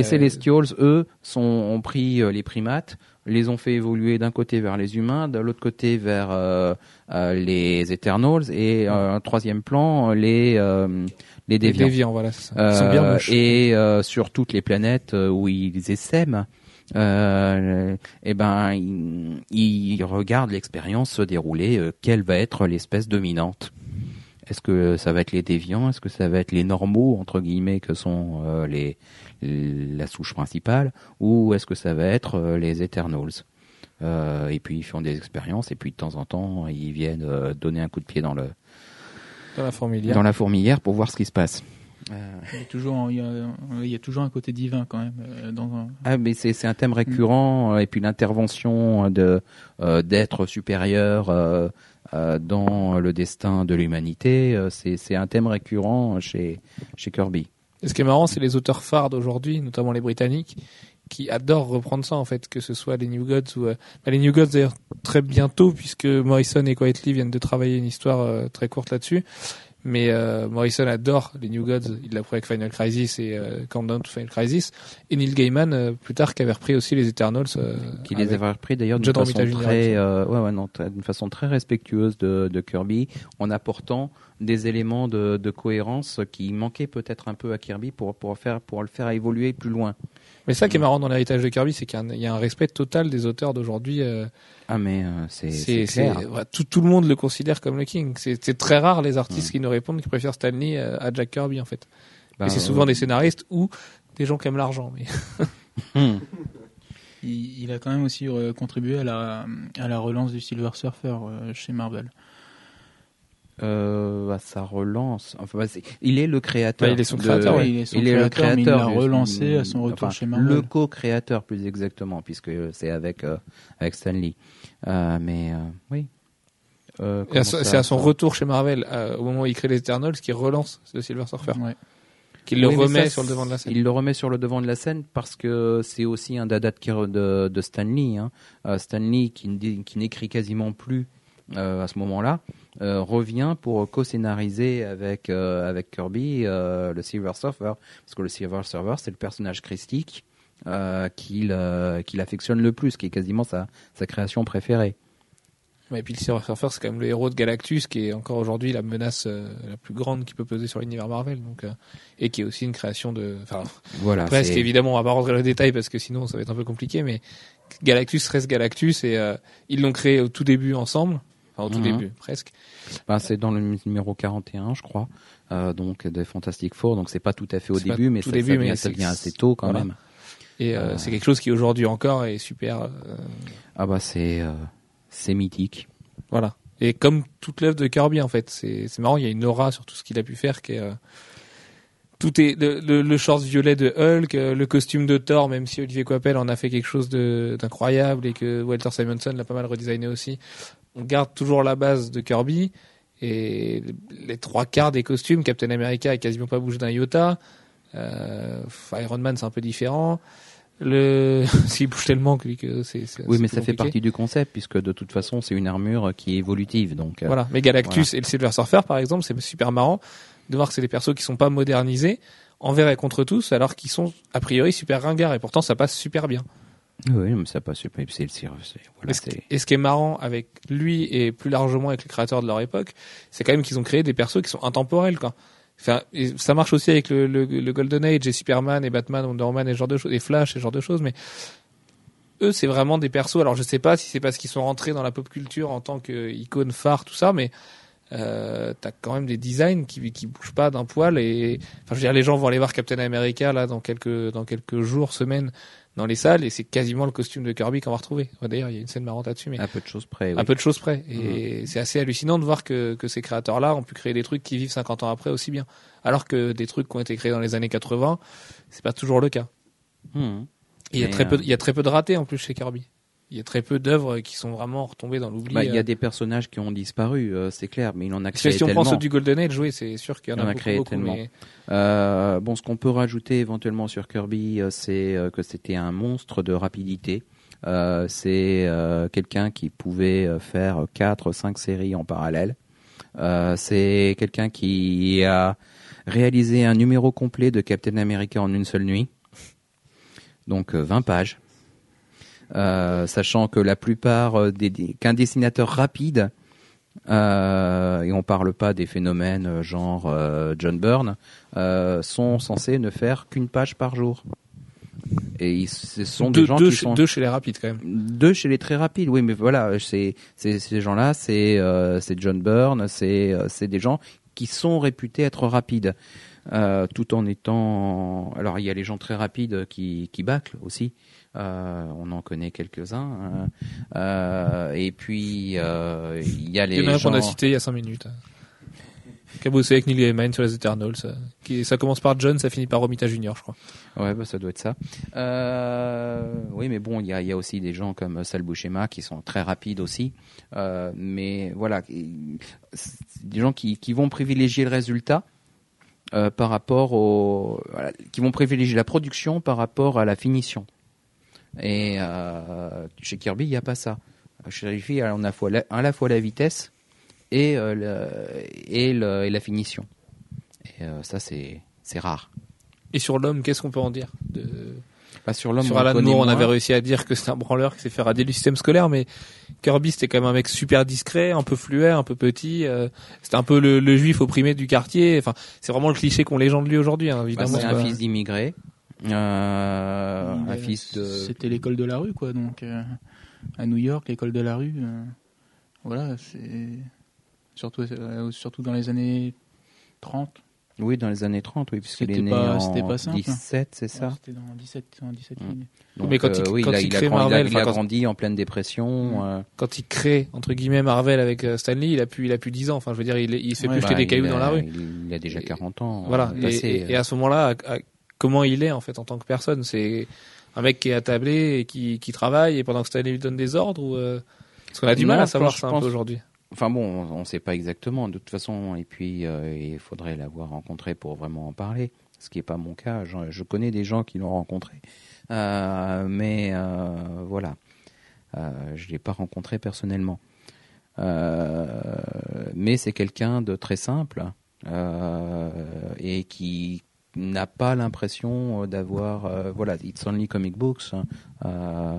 euh, Celestials, eux, sont, ont pris les primates, les ont fait évoluer d'un côté vers les humains, de l'autre côté vers euh, euh, les Eternals, et euh, un troisième plan, les, euh, les Les déviants. déviants, voilà, ça. Ils sont bien moches. et sur toutes les planètes où ils essaiment, euh, eh ben, ils, regardent l'expérience se dérouler. quelle va être l'espèce dominante Est-ce que ça va être les déviants? Est-ce que ça va être les normaux entre guillemets que sont les la souche principale Ou est-ce que ça va être euh, les Eternals? Euh, Et puis ils font des expériences et puis de temps en temps ils viennent euh, donner un coup de pied dans le Dans la fourmilière. dans la fourmilière pour voir ce qui se passe. Il y a toujours, il y a, il y a toujours un côté divin quand même. Dans un... Ah, mais c'est c'est un thème récurrent et puis l'intervention de euh, d'êtres supérieurs dans le destin de l'humanité, c'est c'est un thème récurrent chez chez Kirby. Et ce qui est marrant, c'est les auteurs phares d'aujourd'hui, notamment les Britanniques, qui adorent reprendre ça en fait, que ce soit les New Gods ou euh, bah, les New Gods d'ailleurs très bientôt puisque Morrison et Quietly viennent de travailler une histoire euh, très courte là-dessus. Mais euh, Morrison adore les New Gods, il l'a pris avec Final Crisis et Countdown to Final Crisis. Et Neil Gaiman plus tard qui avait repris aussi les Eternals. Qui les avait repris d'ailleurs d'une façon très, ouais, ouais, non, très- d'une façon très respectueuse de, de Kirby, en apportant des éléments de, de cohérence qui manquaient peut-être un peu à Kirby pour pour faire pour le faire évoluer plus loin. Mais ça qui est marrant dans l'héritage de Kirby, c'est qu'il y a un- il y, a un respect total des auteurs d'aujourd'hui. euh, Ah mais euh, c'est clair. tout, tout le monde le considère comme le king. C'est très rare les artistes qui nous répondent qui préfèrent Stanley euh, à Jack Kirby en fait. Bah, c'est souvent des scénaristes ou des gens qui aiment l'argent. Mais hmm. Il, il a quand même aussi euh, contribué à la, à la relance du Silver Surfer euh, chez Marvel. Euh, à sa relance. Enfin, bah, il est le créateur. Bah, il est son de- créateur, ouais. il est son il est le créateur, mais il l'a du- relancé à son retour enfin, chez Marvel. Le co-créateur, plus exactement, puisque c'est avec euh, avec Stanley. Euh, mais euh, oui. Euh, ça- c'est à son retour chez Marvel, euh, au moment où il crée les Eternals, qu'il relance le Silver Surfer, Ouais. qu'il le Oui, remet ça, sur le devant de la scène. Il le remet sur le devant de la scène parce que c'est aussi un dada de, de, Stanley. Hein. Euh, Stanley qui, qui n'écrit quasiment plus à ce moment-là euh, revient pour co-scénariser avec euh, avec Kirby euh, le Silver Surfer parce que le Silver Surfer c'est le personnage christique euh, qu'il euh, qu'il affectionne le plus, qui est quasiment sa, sa création préférée. Et puis le Silver Surfer, c'est quand même le héros de Galactus, qui est encore aujourd'hui la menace euh, la plus grande qui peut peser sur l'univers Marvel, donc euh, et qui est aussi une création de, enfin Voilà. presque évidemment, on va pas rentrer dans les détails parce que sinon ça va être un peu compliqué, mais Galactus reste Galactus et euh, ils l'ont créé au tout début ensemble, enfin au tout Mhm. début presque. Ben, c'est dans le numéro 41, je crois, euh, donc de Fantastic Four. Donc c'est pas tout à fait au début, mais tout ça, début, ça mais vient, c'est- ça vient assez tôt quand voilà. même. Et euh, Ah. c'est quelque chose qui aujourd'hui encore est super. euh, Ah bah c'est euh, c'est mythique. Voilà. Et comme toute l'œuvre de Kirby, en fait, c'est c'est marrant, il y a une aura sur tout ce qu'il a pu faire qui est. euh, tout est le, le, le short violet de Hulk, euh, le costume de Thor, même si Olivier Coipel en a fait quelque chose d'incroyable et que Walter Simonson l'a pas mal redesigné aussi. On garde toujours la base de Kirby et les trois quarts des costumes, Captain America a quasiment pas bougé d'un iota. Euh, Iron Man c'est un peu différent. Le s'il bouge tellement que que c'est Oui, mais ça fait partie du concept puisque de toute façon c'est une armure qui est évolutive. Donc euh, Voilà. Mais Galactus et le Silver Surfer, par exemple, c'est super marrant de voir que c'est des persos qui sont pas modernisés envers et contre tous, alors qu'ils sont a priori super ringards et pourtant ça passe super bien. Oui, mais ça passe. Voilà, et, ce, et ce qui est marrant avec lui et plus largement avec les créateurs de leur époque, c'est quand même qu'ils ont créé des persos qui sont intemporels, quoi. Enfin, ça marche aussi avec le, le, le Golden Age et Superman et Batman, Wonder Woman et ce genre de choses, et Flash et ce genre de choses, mais eux, c'est vraiment des persos. Alors, je sais pas si c'est parce qu'ils sont rentrés dans la pop culture en tant qu'icône phare, tout ça, mais euh, t'as quand même des designs qui qui bougent pas d'un poil et enfin je veux dire les gens vont aller voir Captain America là dans quelques dans quelques jours semaines dans les salles et c'est quasiment le costume de Kirby qu'on va retrouver d'ailleurs il y a une scène marrante là-dessus mais à peu de choses près. oui. peu de choses près et c'est assez hallucinant de voir que que ces créateurs là ont pu créer des trucs qui vivent 50 ans après aussi bien alors que des trucs qui ont été créés dans les années 80 c'est pas toujours le cas Mhm. Et il y a très peu euh, il y a très peu de ratés en plus chez Kirby il y a très peu d'œuvres qui sont vraiment retombées dans l'oubli Bah, il y euh. a des personnages qui ont disparu, euh, c'est clair, mais il en a créé si on tellement. pense au du Golden Age, oui, c'est sûr qu'il y en Il a en a beaucoup, créé beaucoup, tellement. mais Euh, bon, ce qu'on peut rajouter éventuellement sur Kirby, euh, c'est euh, que c'était un monstre de rapidité. Euh, c'est euh, quelqu'un qui pouvait euh, faire quatre, cinq séries en parallèle. Euh, c'est quelqu'un qui a réalisé un numéro complet de Captain America en une seule nuit. Donc euh, 20 pages. Euh, sachant que la plupart euh, des, des- qu'un dessinateur rapide euh, et on parle pas des phénomènes genre euh, John Byrne, euh, sont censés ne faire qu'une page par jour. Et ils, ce sont deux, des gens deux qui chez, sont deux chez les rapides quand même. deux chez les très rapides. Oui, mais voilà, c'est ces gens-là, c'est c'est John Byrne, c'est c'est des gens qui sont réputés être rapides, tout en étant. Alors il y a les gens très rapides qui qui bâclent aussi. Euh, on en connaît quelques-uns. hein. Euh, et puis euh, il y a les Il y en a gens. qu'on a cité il y a 5 minutes. Qui a bossé avec Neil Gaiman sur les Eternals. Ça, qui, ça commence par John, ça finit par Romita Junior, je crois. Ouais, bah, ça doit être ça. Euh, oui, mais bon, il y a, y a aussi des gens comme Sal Buscema qui sont très rapides aussi. Euh, mais voilà, des gens qui, qui vont privilégier le résultat euh, par rapport au, voilà, qui vont privilégier la production par rapport à la finition. Et euh, chez Kirby, il n'y a pas ça. Chez Riffy, on a à la fois la, à la fois la vitesse et, euh, le- et, le- et la finition. Et euh, ça, c'est c'est rare. Et sur l'homme, qu'est-ce qu'on peut en dire de... Pas sur l'homme. Sur Alan Moore, on avait réussi à dire que c'était un branleur qui s'est fait rader du système scolaire, mais Kirby, c'était quand même un mec super discret, un peu fluet, un peu petit. euh, c'était un peu le, le juif opprimé du quartier. Enfin, c'est vraiment le cliché qu'on légende de lui aujourd'hui, hein, Bah, évidemment. c'est quoi. un fils d'immigré, euh, un fils de. C'était l'école de la rue, quoi. Donc, euh, à New York, l'école de la rue, euh, voilà, c'est surtout, euh, surtout dans les années 30. Oui, dans les années 30, oui, puisqu'il est C'était né pas- en pas simple. 17, c'est ça. Ouais, C'était dans 17, en 17 Mm. lignes. Donc, Mais quand il- euh, oui, quand il a, il il a crée grandi, Marvel, il a enfin, quand- grandi en pleine dépression. euh, Quand il crée entre guillemets Marvel avec euh, Stanley, il a plus, il a plus 10 ans. Enfin, je veux dire, il, il se fait Ouais, plus jeter bah, des cailloux il dans a- la rue. Il, il a déjà Et- 40 ans. Voilà. Et, passé, et- et euh. à ce moment-là, à- à- comment il est en fait en tant que personne C'est un mec qui est attablé et qui, qui travaille et pendant que Stanley lui donne des ordres ou euh, Parce qu'on a du Non, mal à savoir ça un pense- peu aujourd'hui. Enfin bon, on ne sait pas exactement de toute façon, et puis euh, il faudrait l'avoir rencontré pour vraiment en parler, ce qui n'est pas mon cas. Je, je connais des gens qui l'ont rencontré, Euh, mais voilà, je ne l'ai pas rencontré personnellement. Mais c'est quelqu'un de très simple et qui n'a pas l'impression d'avoir, euh, voilà, it's only comic books. hein. Euh,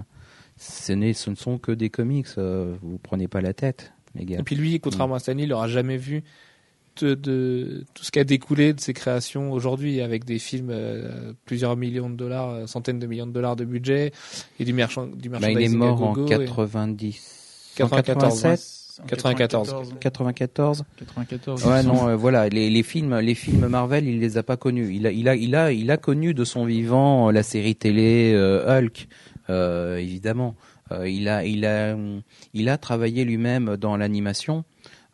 ce, n'est- ce ne sont que des comics. euh, vous prenez pas la tête, les gars. Et puis lui, contrairement à Stanley, il n'aura jamais vu de, de- tout ce qui a découlé de ses créations aujourd'hui, avec des films euh, plusieurs millions de dollars, euh, centaines de millions de dollars de budget, et du, merchand, du Bah, il est merchandising mort en gogo, et- 90, 94, 87, En 94. 94. 94. Ouais, non, euh, voilà, les, les films, les films Marvel, il les a pas connus. Il a, il a, il a, il a connu de son vivant euh, la série télé euh, Hulk, euh, évidemment. Euh, il a, il a, il a travaillé lui-même dans l'animation.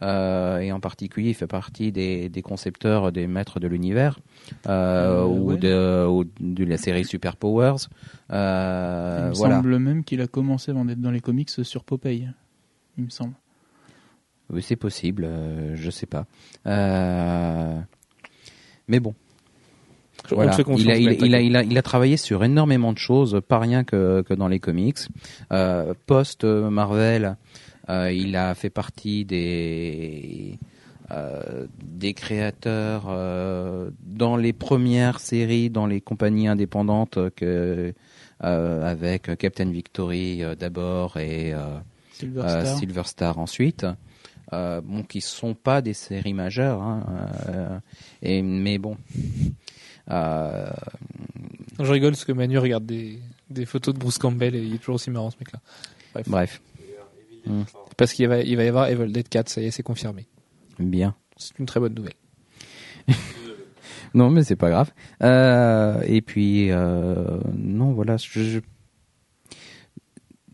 euh, et en particulier, il fait partie des, des concepteurs, des maîtres de l'univers, euh, Euh, ou, ouais. de, ou de la série Super Powers. Euh, Il me voilà. semble même qu'il a commencé avant d'être dans les comics sur Popeye. Il me semble. Oui, c'est possible, euh, je sais pas. Euh, mais bon. Voilà. Il, a, il, il a, t'inquiète. il, a, il a travaillé sur énormément de choses, pas rien que, que dans les comics. Euh, Post euh, Marvel, il a fait partie des des créateurs dans les premières séries, dans les compagnies indépendantes que avec Captain Victory d'abord et Silver Star. Silver Star ensuite. Euh, bon, qui sont pas des séries majeures, hein, euh, et mais bon. Euh, Je rigole parce que Manu regarde des, des photos de Bruce Campbell et il est toujours aussi marrant ce mec-là. bref, Parce qu'il va, il va y avoir Evil Dead 4, ça y est, c'est confirmé. bien. C'est une très bonne nouvelle. Non, mais c'est pas grave. Euh, et puis, euh, non, voilà, je, je,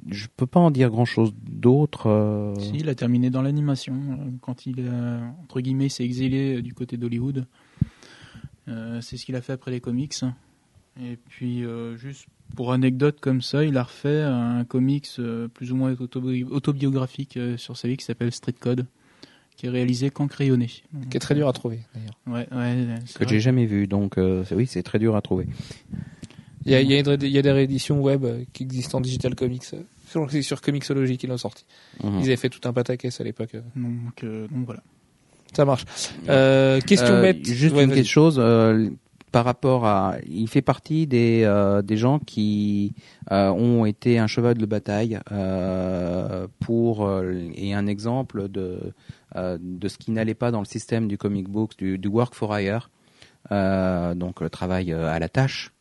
je peux pas en dire grand chose d'autre. euh, Si, il a terminé dans l'animation. euh, Quand il, entre guillemets, s'est exilé euh, du côté d'Hollywood. Euh, c'est ce qu'il a fait après les comics. Et puis, euh, juste pour anecdote comme ça, il a refait un comics euh, plus ou moins autobi- autobiographique euh, sur sa vie qui s'appelle Street Code, qui est réalisé qu'en crayonné. Qui est très dur à trouver d'ailleurs. Ouais, ouais, c'est que j'ai jamais vu, donc euh, oui, c'est très dur à trouver. Il y a, il y a une ré- il y a des rééditions web qui existent en digital comics. Sur- C'est sur Comixology qu'ils l'ont sorti. Mhm. Ils avaient fait tout un pataquès à l'époque. euh. Donc, euh, donc voilà. Ça marche. Euh, question Euh, bête. Juste Ouais, une petite chose euh, par rapport à, il fait partie des euh, des gens qui euh, ont été un cheval de bataille euh, pour euh, et un exemple de euh, de ce qui n'allait pas dans le système du comic book du, du work for hire, euh, donc le travail à la tâche,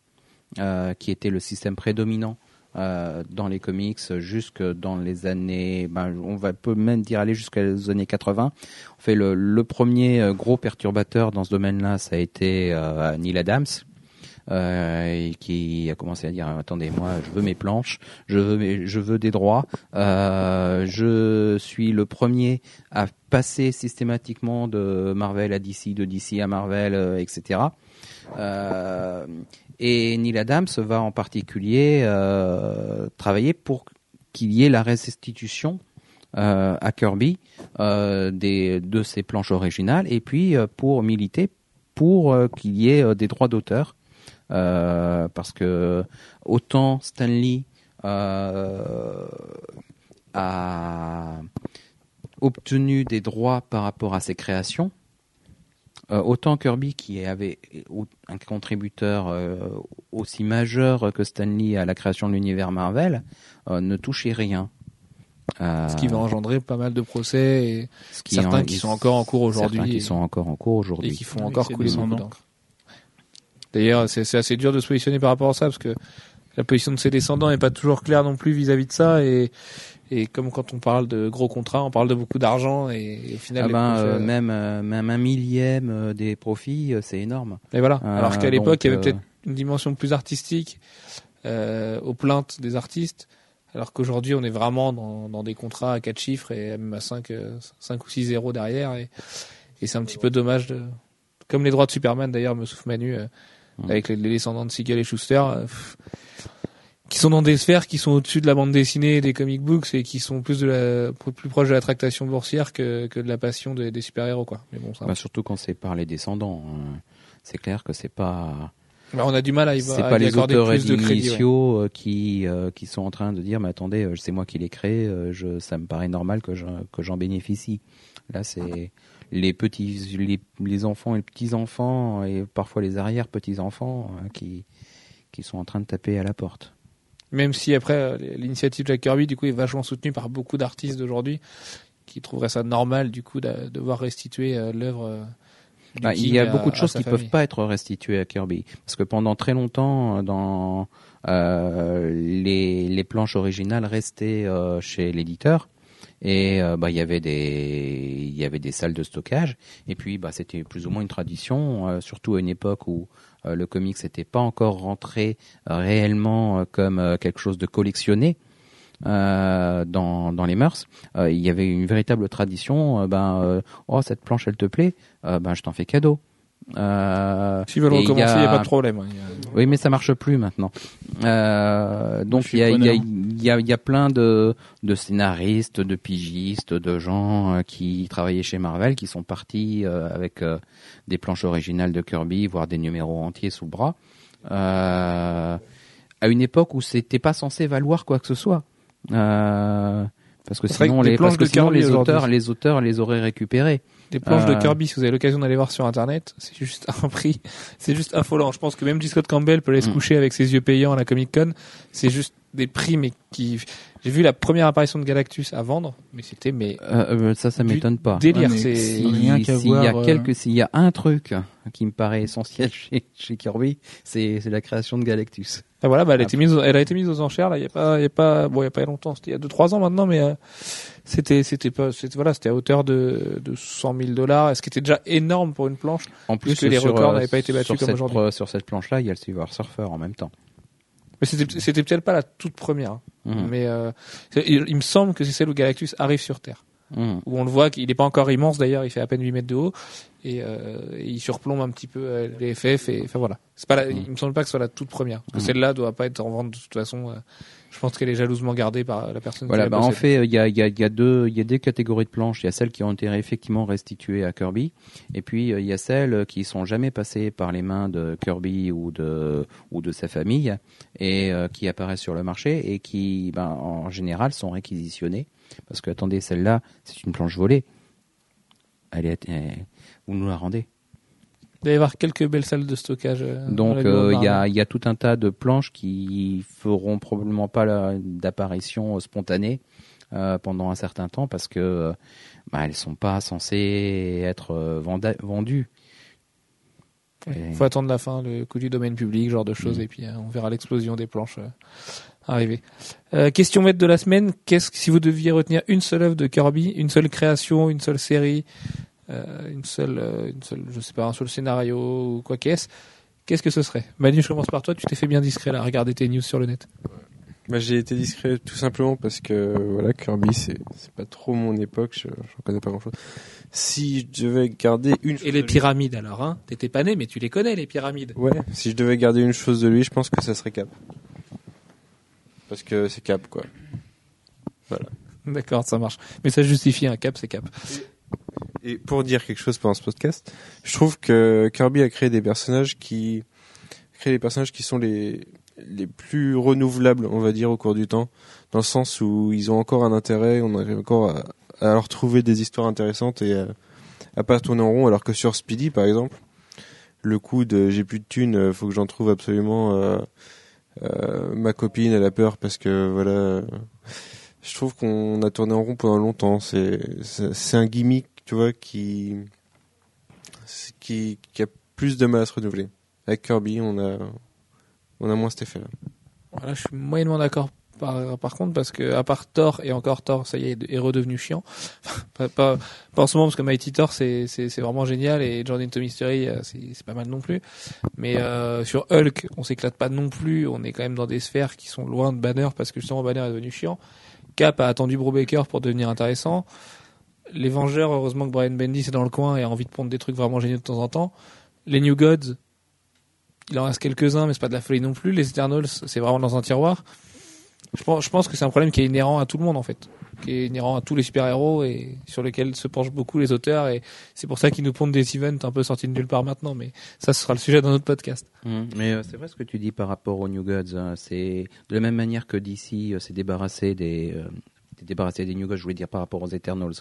euh, qui était le système prédominant. Euh, dans les comics jusque dans les années ben, on va peut même dire aller jusqu'aux années 80 en fait, le, premier euh, gros perturbateur dans ce domaine-là, ça a été euh, Neil Adams, euh, qui a commencé à dire attendez, moi, je veux mes planches, je veux, je veux des droits. Je suis le premier à passer systématiquement de Marvel à DC, de DC à Marvel, etc. et Neil Adams va en particulier euh, travailler pour qu'il y ait la restitution euh, à Kirby euh, des, de ses planches originales et puis euh, pour militer pour euh, qu'il y ait euh, des droits d'auteur. Parce que autant Stanley a obtenu des droits par rapport à ses créations autant Kirby qui avait un contributeur euh, aussi majeur que Stanley à la création de l'univers Marvel euh, ne touchait rien Euh, Ce qui va engendrer pas mal de procès et ce qui certains en- qui sont encore en cours aujourd'hui certains qui et- sont encore en cours et aujourd'hui qui font Avec encore couler descendants. d'encre. D'ailleurs, c'est assez dur de se positionner par rapport à ça parce que la position de ses descendants est pas toujours claire non plus vis-à-vis de ça et et comme quand on parle de gros contrats, on parle de beaucoup d'argent et, et au final Ah ben, euh, euh, même euh, même un millième des profits c'est énorme Et voilà. Alors qu'à l'époque, il y avait peut-être une dimension plus artistique aux plaintes des artistes, alors qu'aujourd'hui, on est vraiment dans, dans des contrats à 4 chiffres et même à 5, euh, 5 ou 6 zéros derrière. Et, et c'est un petit peu dommage. De... Comme les droits de Superman, d'ailleurs, me souffle Manu, euh, Mm. avec les, les descendants de Siegel et Schuster, qui sont dans des sphères qui sont au-dessus de la bande dessinée et des comic books et qui sont plus, de la, plus proches de la tractation boursière que, que de la passion des, des super-héros. quoi. Mais bon, ça, Bah, surtout quand c'est par les descendants hein. c'est clair que c'est pas bah, on a du mal à y, c'est pas les auteurs plus de crédit. ouais. initiaux euh, qui euh, qui sont en train de dire mais attendez euh, c'est moi qui l'ai créé euh, je ça me paraît normal que je, que j'en bénéficie là c'est les petits les, les enfants et les petits enfants et parfois les arrière petits enfants qui qui sont en train de taper à la porte Même si après euh, l'initiative Jack Kirby du coup est vachement soutenue par beaucoup d'artistes d'aujourd'hui qui trouveraient ça normal du coup de devoir restituer euh, l'œuvre. euh, Bah, il y a à- beaucoup de choses qui famille. peuvent pas être restituées à Kirby parce que pendant très longtemps dans euh, les, les planches originales restaient euh, chez l'éditeur et euh, bah il y avait des il y avait des salles de stockage et puis bah c'était plus ou moins une tradition surtout à une époque où le comics n'était pas encore rentré euh, réellement euh, comme euh, quelque chose de collectionné euh, dans, les mœurs. Euh, il y avait une véritable tradition. euh, ben, euh, oh cette planche elle te plaît, euh, ben je t'en fais cadeau. Euh, S'ils veulent recommencer, il n'y a... pas de problème. hein. A- oui, mais ça marche plus maintenant. Euh, donc il y a, y, y, y plein de, de scénaristes, de pigistes, de gens euh, qui travaillaient chez Marvel, qui sont partis euh, avec des planches originales de Kirby, voire des numéros entiers sous bras, à une époque où c'était pas censé valoir quoi que ce soit. Parce que sinon, parce que auteurs, les auteurs les auraient récupérés. Des planches de Euh, Kirby, si vous avez l'occasion d'aller voir sur internet, c'est juste un prix, c'est juste affolant. Je pense que même J. Scott Campbell peut aller se Mm. coucher avec ses yeux payants à la Comic Con. C'est juste des prix, mais qui, j'ai vu la première apparition de Galactus à vendre, mais c'était, mais Euh, euh, ça, ça m'étonne pas. délire, Ouais, c'est, si- rien qu'à S'il y a euh, s'il y a un truc qui me paraît essentiel chez, chez Kirby, c'est la création de Galactus. Ah, voilà, bah, elle a été mise, aux- elle a été mise aux enchères, là, il y a pas, il y a pas, bon, il y a pas longtemps, c'était il y a deux, trois ans maintenant, mais, euh, c'était, c'était pas, c'était, voilà, c'était à hauteur de, de 100 000 dollars, ce qui était déjà énorme pour une planche. En plus, que les sur, records n'avaient pas été battus comme aujourd'hui. Sur cette planche-là, il y a le Silver Surfer en même temps. Mais c'était, c'était peut-être pas la toute première, hein. Mhm. mais, euh, il, il me semble que c'est celle où Galactus arrive sur Terre. Mhm. où on le voit qu'il n'est pas encore immense d'ailleurs, il fait à peine 8 mètres de haut et, euh, et il surplombe un petit peu euh, les FF et enfin voilà. C'est pas la, Mm. il me semble pas que ce soit la toute première. Parce que celle-là doit pas être en vente de toute façon. euh, je pense qu'elle est jalousement gardée par la personne. Voilà, qui bah en fait, il y a, il y, a, il y, a deux, il y a deux catégories de planches. Il y a celles qui ont été effectivement restituées à Kirby, et puis euh, il y a celles qui sont jamais passées par les mains de Kirby ou de ou de sa famille et euh, qui apparaissent sur le marché et qui, ben, en général, sont réquisitionnées parce que attendez, celle-là, c'est une planche volée. Elle est, elle- vous nous la rendez. Il doit y avoir quelques belles salles de stockage. euh, Donc euh, il y, a, Marvel. il y a tout un tas de planches qui feront probablement pas d'apparition spontanée euh, pendant un certain temps parce que bah, elles sont pas censées être vendues. Et- faut attendre la fin, le coup du domaine public, genre de choses, Mm. et puis euh, on verra l'explosion des planches arriver. Euh, question maître de la semaine qu'est-ce que si vous deviez retenir une seule œuvre de Kirby, une seule création, une seule série, une seule, euh, une seule, je sais pas, un seul scénario ou quoi qu'est-ce, qu'est-ce que ce serait? Manu, je commence par toi. Tu t'es fait bien discret là, regarder tes news sur le net. Bah, j'ai été discret tout simplement parce que voilà Kirby c'est c'est pas trop mon époque, je j'en connais pas grand chose. Si je devais garder une chose Et les de lui- pyramides alors, hein? T'étais pas né, mais tu les connais les pyramides. Ouais, si je devais garder une chose de lui, je pense que ça serait Cap. Parce que c'est Cap quoi. D'accord, ça marche. Mais ça justifie un cap, c'est cap. Et pour dire quelque chose pendant ce podcast, je trouve que Kirby a créé des personnages qui créé des personnages qui sont les les plus renouvelables, on va dire, au cours du temps, dans le sens où ils ont encore un intérêt, on arrive encore à, à leur trouver des histoires intéressantes et à, à pas tourner en rond, alors que sur Speedy, par exemple, le coup de j'ai plus de thunes, euh, faut que j'en trouve absolument euh, euh, ma copine, elle a peur parce que voilà, je trouve qu'on a tourné en rond pendant longtemps. C'est c'est un gimmick, tu vois, qui qui qui a plus de mal à se renouveler. Avec Kirby, on a on a moins cet effet-là. Voilà, je suis moyennement d'accord par, par contre parce que à part Thor et encore Thor, ça y est, est redevenu chiant. pas, pas, pas en ce moment parce que Mighty Thor c'est c'est vraiment génial et Jordan to Mystery euh, c'est c'est pas mal non plus. Mais euh, sur Hulk, on s'éclate pas non plus. On est quand même dans des sphères qui sont loin de Banner parce que justement Banner est devenu chiant. Cap a attendu Brubaker pour devenir intéressant. Les Vengeurs, heureusement que Brian Bendis est dans le coin et a envie de prendre des trucs vraiment géniaux de temps en temps. Les New Gods, il en reste quelques-uns, mais c'est pas de la folie non plus. Les Eternals, c'est vraiment dans un tiroir. Je pense, que c'est un problème qui est inhérent à tout le monde en fait, qui est inhérent à tous les super-héros et sur lequel se penchent beaucoup les auteurs et c'est pour ça qu'ils nous pondent des events un peu sortis de nulle part maintenant. Mais ça, ce sera le sujet d'un autre podcast. Mais euh, c'est vrai ce que tu dis par rapport aux New Gods. hein. C'est de la même manière que DC euh, s'est débarrassé des euh, s'est débarrassé des New Gods, je voulais dire par rapport aux Eternals.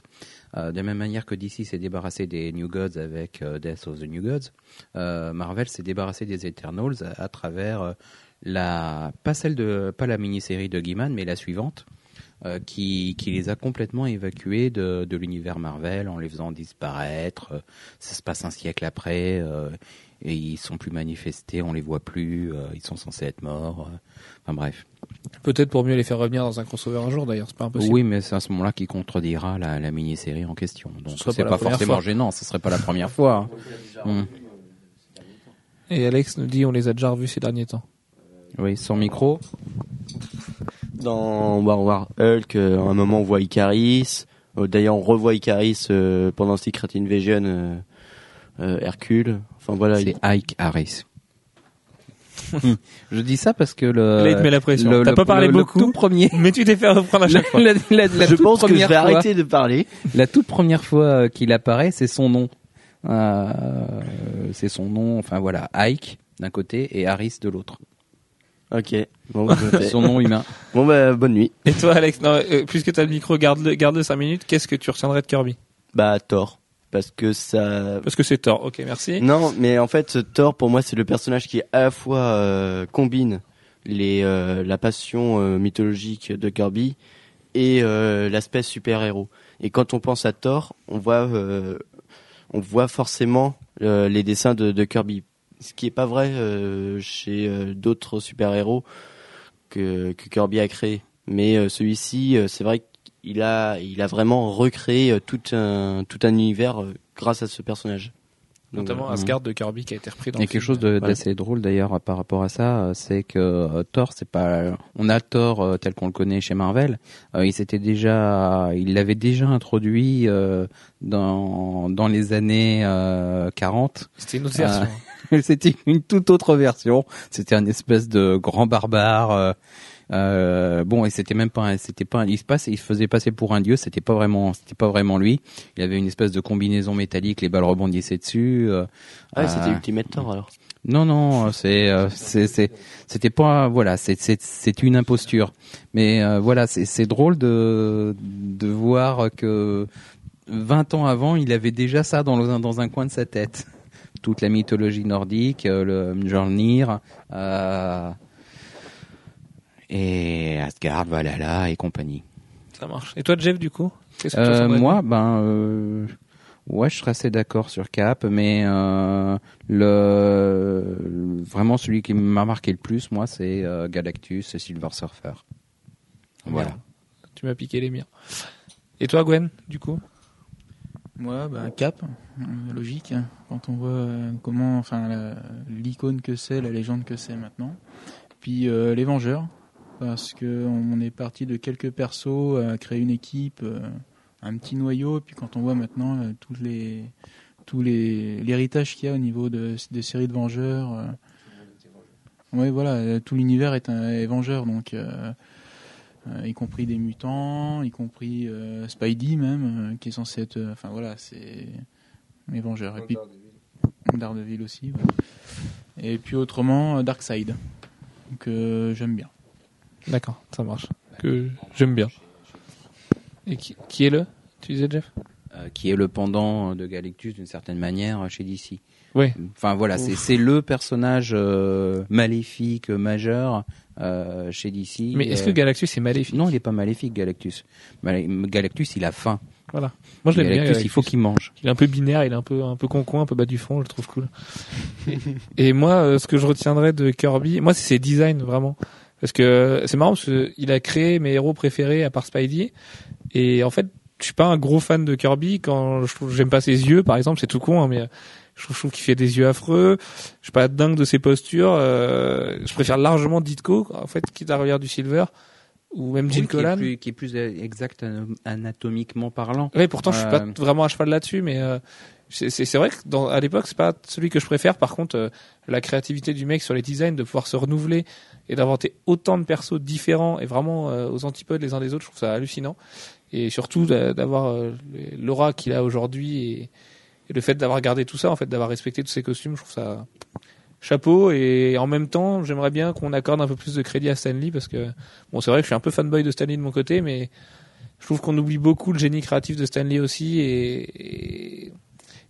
Euh, de la même manière que DC s'est débarrassé des New Gods avec euh, Death of the New Gods, euh, Marvel s'est débarrassé des Eternals à, travers la pas celle de pas la mini-série de Gaiman, mais la suivante, qui, qui les a complètement évacués de, de l'univers Marvel en les faisant disparaître. Ça se passe un siècle après et ils sont plus manifestés, on les voit plus, euh, ils sont censés être morts. euh. Enfin bref. Peut-être pour mieux les faire revenir dans un crossover un jour d'ailleurs, c'est pas impossible. Oui, mais c'est à ce moment-là qui contredira la, la mini-série en question. Donc sera c'est pas forcément fois. gênant, ce serait pas la première fois. hein. Hmm. Et Alex nous dit on les a déjà revus ces derniers temps. Oui, sans micro. Dans War War Hulk, euh, à un moment on voit Icaris. Euh, D'ailleurs on revoit Icaris euh, pendant Secret Invasion, euh, euh, Hercule. Enfin voilà. C'est Ike Harris. Je dis ça parce que le. Là, il te met la pression. T'as pas parlé le- le beaucoup. tout premier. Mais tu t'es fait reprendre à La, chaque fois. la- la- la je pense que je vais fois- arrêter de parler. La toute première fois euh, qu'il apparaît, c'est son nom. Euh, c'est son nom. Enfin voilà, Ike d'un côté et Harris de l'autre. Ok. Bon, je fais. Son nom humain. bon bah bonne nuit. Et toi Alex, non, euh, puisque t'as le micro, garde-le, garde-le 5 minutes. Qu'est-ce que tu retiendrais de Kirby? Bah Thor. Parce que ça. Parce que c'est Thor. Ok, merci. Non, mais en fait, Thor, pour moi, c'est le personnage qui à la fois euh, combine les euh, la passion euh, mythologique de Kirby et l'aspect super-héros. Et quand on pense à Thor, on voit on voit forcément les dessins de, de Kirby, ce qui est pas vrai chez d'autres super-héros que, que Kirby a créé. Mais celui-ci, c'est vrai qu'il a il a vraiment recréé euh, tout un tout un univers euh, grâce à ce personnage. Donc, Notamment voilà. Asgard de Kirby qui a été repris dans Il y a quelque film. chose d'assez drôle d'ailleurs par rapport à ça, euh, c'est que euh, Thor, c'est pas, on a Thor euh, tel qu'on le connaît chez Marvel. Euh, il s'était déjà, il l'avait déjà introduit euh, dans dans les années euh, 40. C'était une autre version. C'était une toute autre version. C'était un espèce de grand barbare. Euh, euh, bon, et c'était même pas, un- c'était pas, il se passe, il se faisait passer pour un dieu. C'était pas vraiment, c'était pas vraiment lui. Il avait une espèce de combinaison métallique, les balles rebondissaient dessus. euh, Ah, ouais, c'était euh, Ultimate Thor alors. non, non, c'est, euh, c'est, c'était pas, voilà, c'est, c'est, c'est une imposture. Mais euh, voilà, c'est, c'est drôle de, de voir que 20 ans avant, il avait déjà ça dans, le- dans un coin de sa tête. Toute la mythologie nordique, euh, le Mjolnir, euh, et Asgard, Valhalla et compagnie. Ça marche. Et toi Jeff du coup Euh, moi, ben, euh, ouais, je serais assez d'accord sur Cap, mais euh, le vraiment celui qui m'a marqué le plus, moi, c'est euh, Galactus et Silver Surfer. Voilà. Merde. Tu m'as piqué les miens. Et toi Gwen du coup? Moi, bah, Cap, logique. Quand on voit comment, enfin, l'icône que c'est, la légende que c'est maintenant. Puis euh, les Vengeurs, parce que on est parti de quelques persos à créer une équipe, euh, un petit noyau. Puis quand on voit maintenant euh, tous les tous les l'héritage qu'il y a au niveau de des séries de Vengeurs. euh, ouais, voilà, tout l'univers est un Vengeur, donc. y compris des mutants, y compris Spidey même, qui est censé être... Enfin voilà, c'est les Vengeurs. Et puis Daredevil aussi. Et puis autrement, Darkseid. Euh, j'aime bien. D'accord, ça marche. Que j'aime bien. Et qui, qui est le Tu disais Jeff? Euh, qui est le pendant de Galactus d'une certaine manière chez DC. Oui. Enfin voilà, c'est c'est le personnage euh, maléfique majeur euh, chez DC. Mais est-ce Euh, que Galactus est maléfique? Non, il est pas maléfique Galactus. Malé- Galactus, il a faim. Voilà. Moi je l'aime bien. Galactus, il faut qu'il mange. Il est un peu binaire, il est un peu un peu concon, un peu bas du fond, je le trouve cool. et, et moi, euh, ce que je retiendrai de Kirby, moi c'est ses designs vraiment, parce que euh, c'est marrant parce que il a créé mes héros préférés à part Spidey, et en fait, je suis pas un gros fan de Kirby quand je trouve j'aime pas ses yeux par exemple, c'est tout con, hein, mais euh, je trouve, qu'il fait des yeux affreux. Je suis pas dingue de ses postures. euh, je préfère largement Ditko en fait, quitte à regarder du Silver ou même Jill Oui, qui Collan. plus- qui est plus exact ana- anatomiquement parlant. Oui, pourtant je suis pas Euh, vraiment à cheval là-dessus, mais euh, c'est vrai que dans, à l'époque c'est pas celui que je préfère. Par contre, euh, la créativité du mec sur les designs, de pouvoir se renouveler et d'inventer autant de persos différents et vraiment euh, aux antipodes les uns des autres, je trouve ça hallucinant. Et surtout d'a- d'avoir euh, l'aura qu'il a aujourd'hui et, le fait d'avoir gardé tout ça, en fait, d'avoir respecté tous ses costumes, je trouve ça chapeau. Et en même temps, j'aimerais bien qu'on accorde un peu plus de crédit à Stanley parce que bon, c'est vrai que je suis un peu fanboy de Stanley de mon côté, mais je trouve qu'on oublie beaucoup le génie créatif de Stanley aussi et,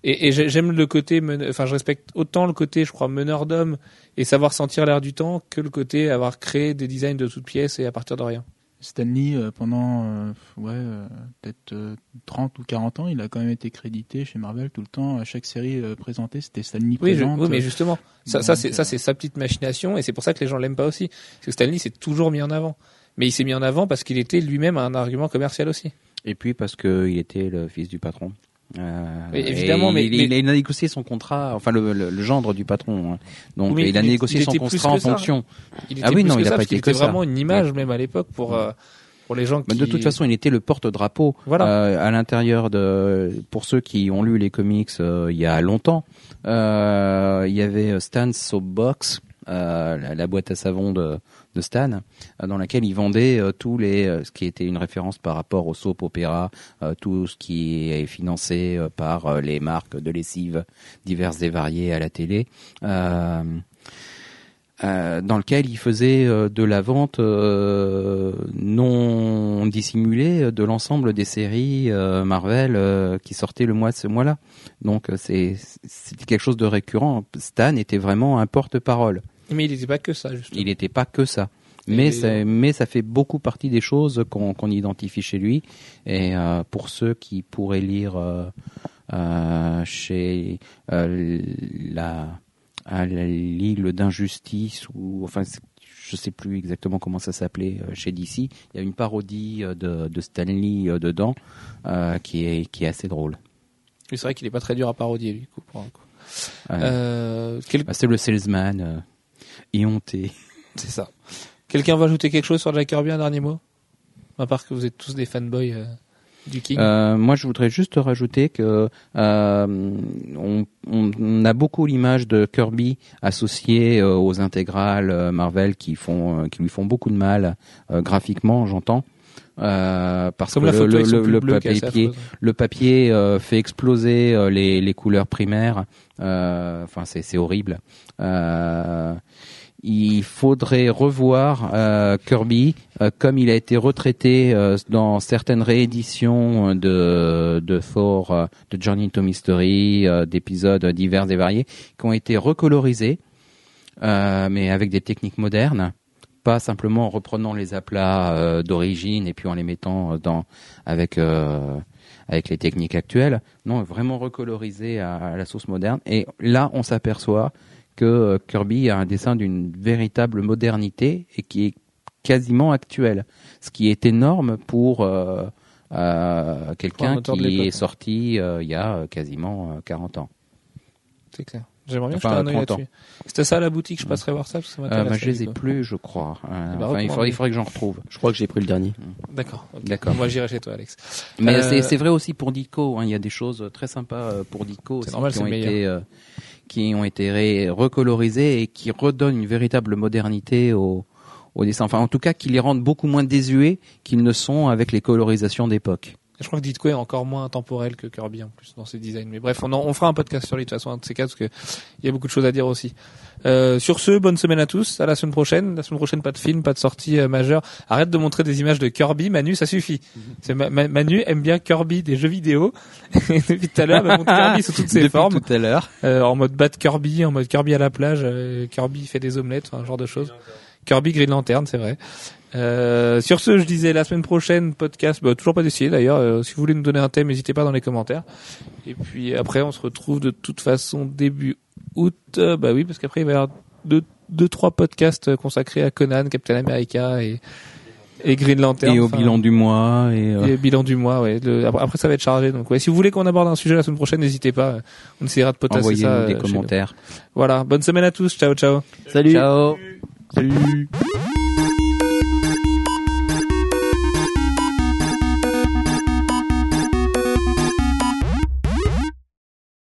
Et, et j'ai- j'aime le côté, enfin je respecte autant le côté, je crois, meneur d'homme et savoir sentir l'air du temps que le côté avoir créé des designs de toutes pièces et à partir de rien. Stanley, euh, pendant euh, ouais, euh, peut-être euh, 30 ou 40 ans, il a quand même été crédité chez Marvel tout le temps. À chaque série euh, présentée, c'était Stanley Oui, je- présente. oui, mais justement, ça, ça c'est ça c'est sa petite machination et c'est pour ça que les gens l'aiment pas aussi. Parce que Stanley s'est toujours mis en avant, mais il s'est mis en avant parce qu'il était lui-même un argument commercial aussi. Et puis parce que il était le fils du patron. Euh, Oui, évidemment, mais- il, mais- il a négocié son contrat, enfin le, le, le gendre du patron. hein. Donc Mais il a il- négocié il son contrat en ça. fonction. Il Ah était oui, plus non, que il a ça, pas été que ça. vraiment une image même à l'époque pour euh, pour les gens qui. De toute façon, il était le porte-drapeau Voilà. euh, à l'intérieur de. Pour ceux qui ont lu les comics il y a longtemps, il y avait Stan Soapbox, la, la boîte à savon de, de Stan, euh, dans laquelle il vendait euh, tous les, euh, ce qui était une référence par rapport au soap opéra, tout ce qui est financé par les marques de lessive diverses et variées à la télé. Dans lequel il faisait de la vente non dissimulée de l'ensemble des séries Marvel qui sortaient le mois ce mois-là. Donc c'est c'était quelque chose de récurrent. Stan était vraiment un porte-parole. Mais il n'était pas que ça. Justement. Il n'était pas que ça. Mais, ça, mais ça fait beaucoup partie des choses qu'on identifie chez lui. Et euh, pour ceux qui pourraient lire euh, euh, chez la l'île d'injustice ou enfin je sais plus exactement comment ça s'appelait chez DC. Il y a une parodie de, de Stanley dedans qui est qui est assez drôle. C'est vrai qu'il est pas très dur à parodier lui. coup, pour un coup. Euh, quel- bah, c'est le salesman euh, éhonté. C'est ça. Quelqu'un va ajouter quelque chose sur Jack Kirby, un dernier mot? À part que vous êtes tous des fanboys euh, du King. Euh, moi, je voudrais juste rajouter que euh, on, on- a beaucoup l'image de Kirby associée aux intégrales Marvel qui font, qui lui font beaucoup de mal graphiquement, j'entends. Euh, parce Comme que la le, bleu papier, le papier euh, fait exploser euh, les, les couleurs primaires. Euh, Enfin, c'est c'est horrible. Euh, il faudrait revoir euh, Kirby euh, comme il a été retraité euh, dans certaines rééditions de, de Thor, de Journey into Mystery, euh, d'épisodes divers et variés qui ont été recolorisés, euh, mais avec des techniques modernes pas simplement en reprenant les aplats euh, d'origine et puis en les mettant euh, dans avec euh, avec les techniques actuelles. Non, vraiment recolorisé à, à la sauce moderne. Et là, on s'aperçoit que Kirby a un dessin d'une véritable modernité et qui est quasiment actuel, ce qui est énorme pour euh, Pour un quelqu'un qui est sorti euh, il y a quasiment euh, 40 ans. C'est clair. J'aimerais bien Enfin, jeter un œil 30 ans. là-dessus. C'était ça à la boutique, je passerai voir ça parce que ça Euh, m'intéresse. bah, je les ai plus, je crois. Euh, Eh ben, enfin, il, faudrait, il faudrait que j'en retrouve. Je crois que j'ai pris le dernier. D'accord. ok. D'accord. Moi j'irai chez toi, Alex. Mais Euh, c'est- c'est vrai aussi pour Dico. hein, Il y a des choses très sympas euh, pour Dico aussi normal, qui ont été euh, qui ont été ré- recolorisées et qui redonnent une véritable modernité au, au dessin. Enfin, en tout cas, qui les rendent beaucoup moins désuets qu'ils ne sont avec les colorisations d'époque. Je crois que Ditko est encore moins intemporel que Kirby en plus dans ses designs. Mais bref, on, en- on fera un podcast sur lui de toute façon, un de ces cas, parce que il y a beaucoup de choses à dire aussi. Euh, sur ce, bonne semaine à tous. À la semaine prochaine. La semaine prochaine, pas de film, pas de sortie euh, majeure. Arrête de montrer des images de Kirby, Manu, ça suffit. C'est Ma- Ma- Manu aime bien Kirby des jeux vidéo. Et Depuis tout à l'heure, elle montre Kirby sous toutes ses Depuis formes, tout à l'heure. Euh, en mode bat Kirby, en mode Kirby à la plage, euh, Kirby fait des omelettes, enfin, un genre de choses. Kirby Green Lantern, c'est vrai. Euh, sur ce, je disais la semaine prochaine podcast, bah, toujours pas décidé d'ailleurs. euh, si vous voulez nous donner un thème, n'hésitez pas dans les commentaires. Et puis après, on se retrouve de toute façon début août. Euh, bah oui, parce qu'après il va y avoir deux, deux trois podcasts consacrés à Conan, Captain America et et Green Lantern. Et au Enfin, bilan du mois. Et, euh, et bilan du mois, ouais. Le- après, ça va être chargé. Donc, ouais, si vous voulez qu'on aborde un sujet la semaine prochaine, n'hésitez pas. On essaiera de potasser ça. envoyez-nous euh, des nous. commentaires. Voilà. Bonne semaine à tous. Ciao, ciao. Salut. Ciao. Salut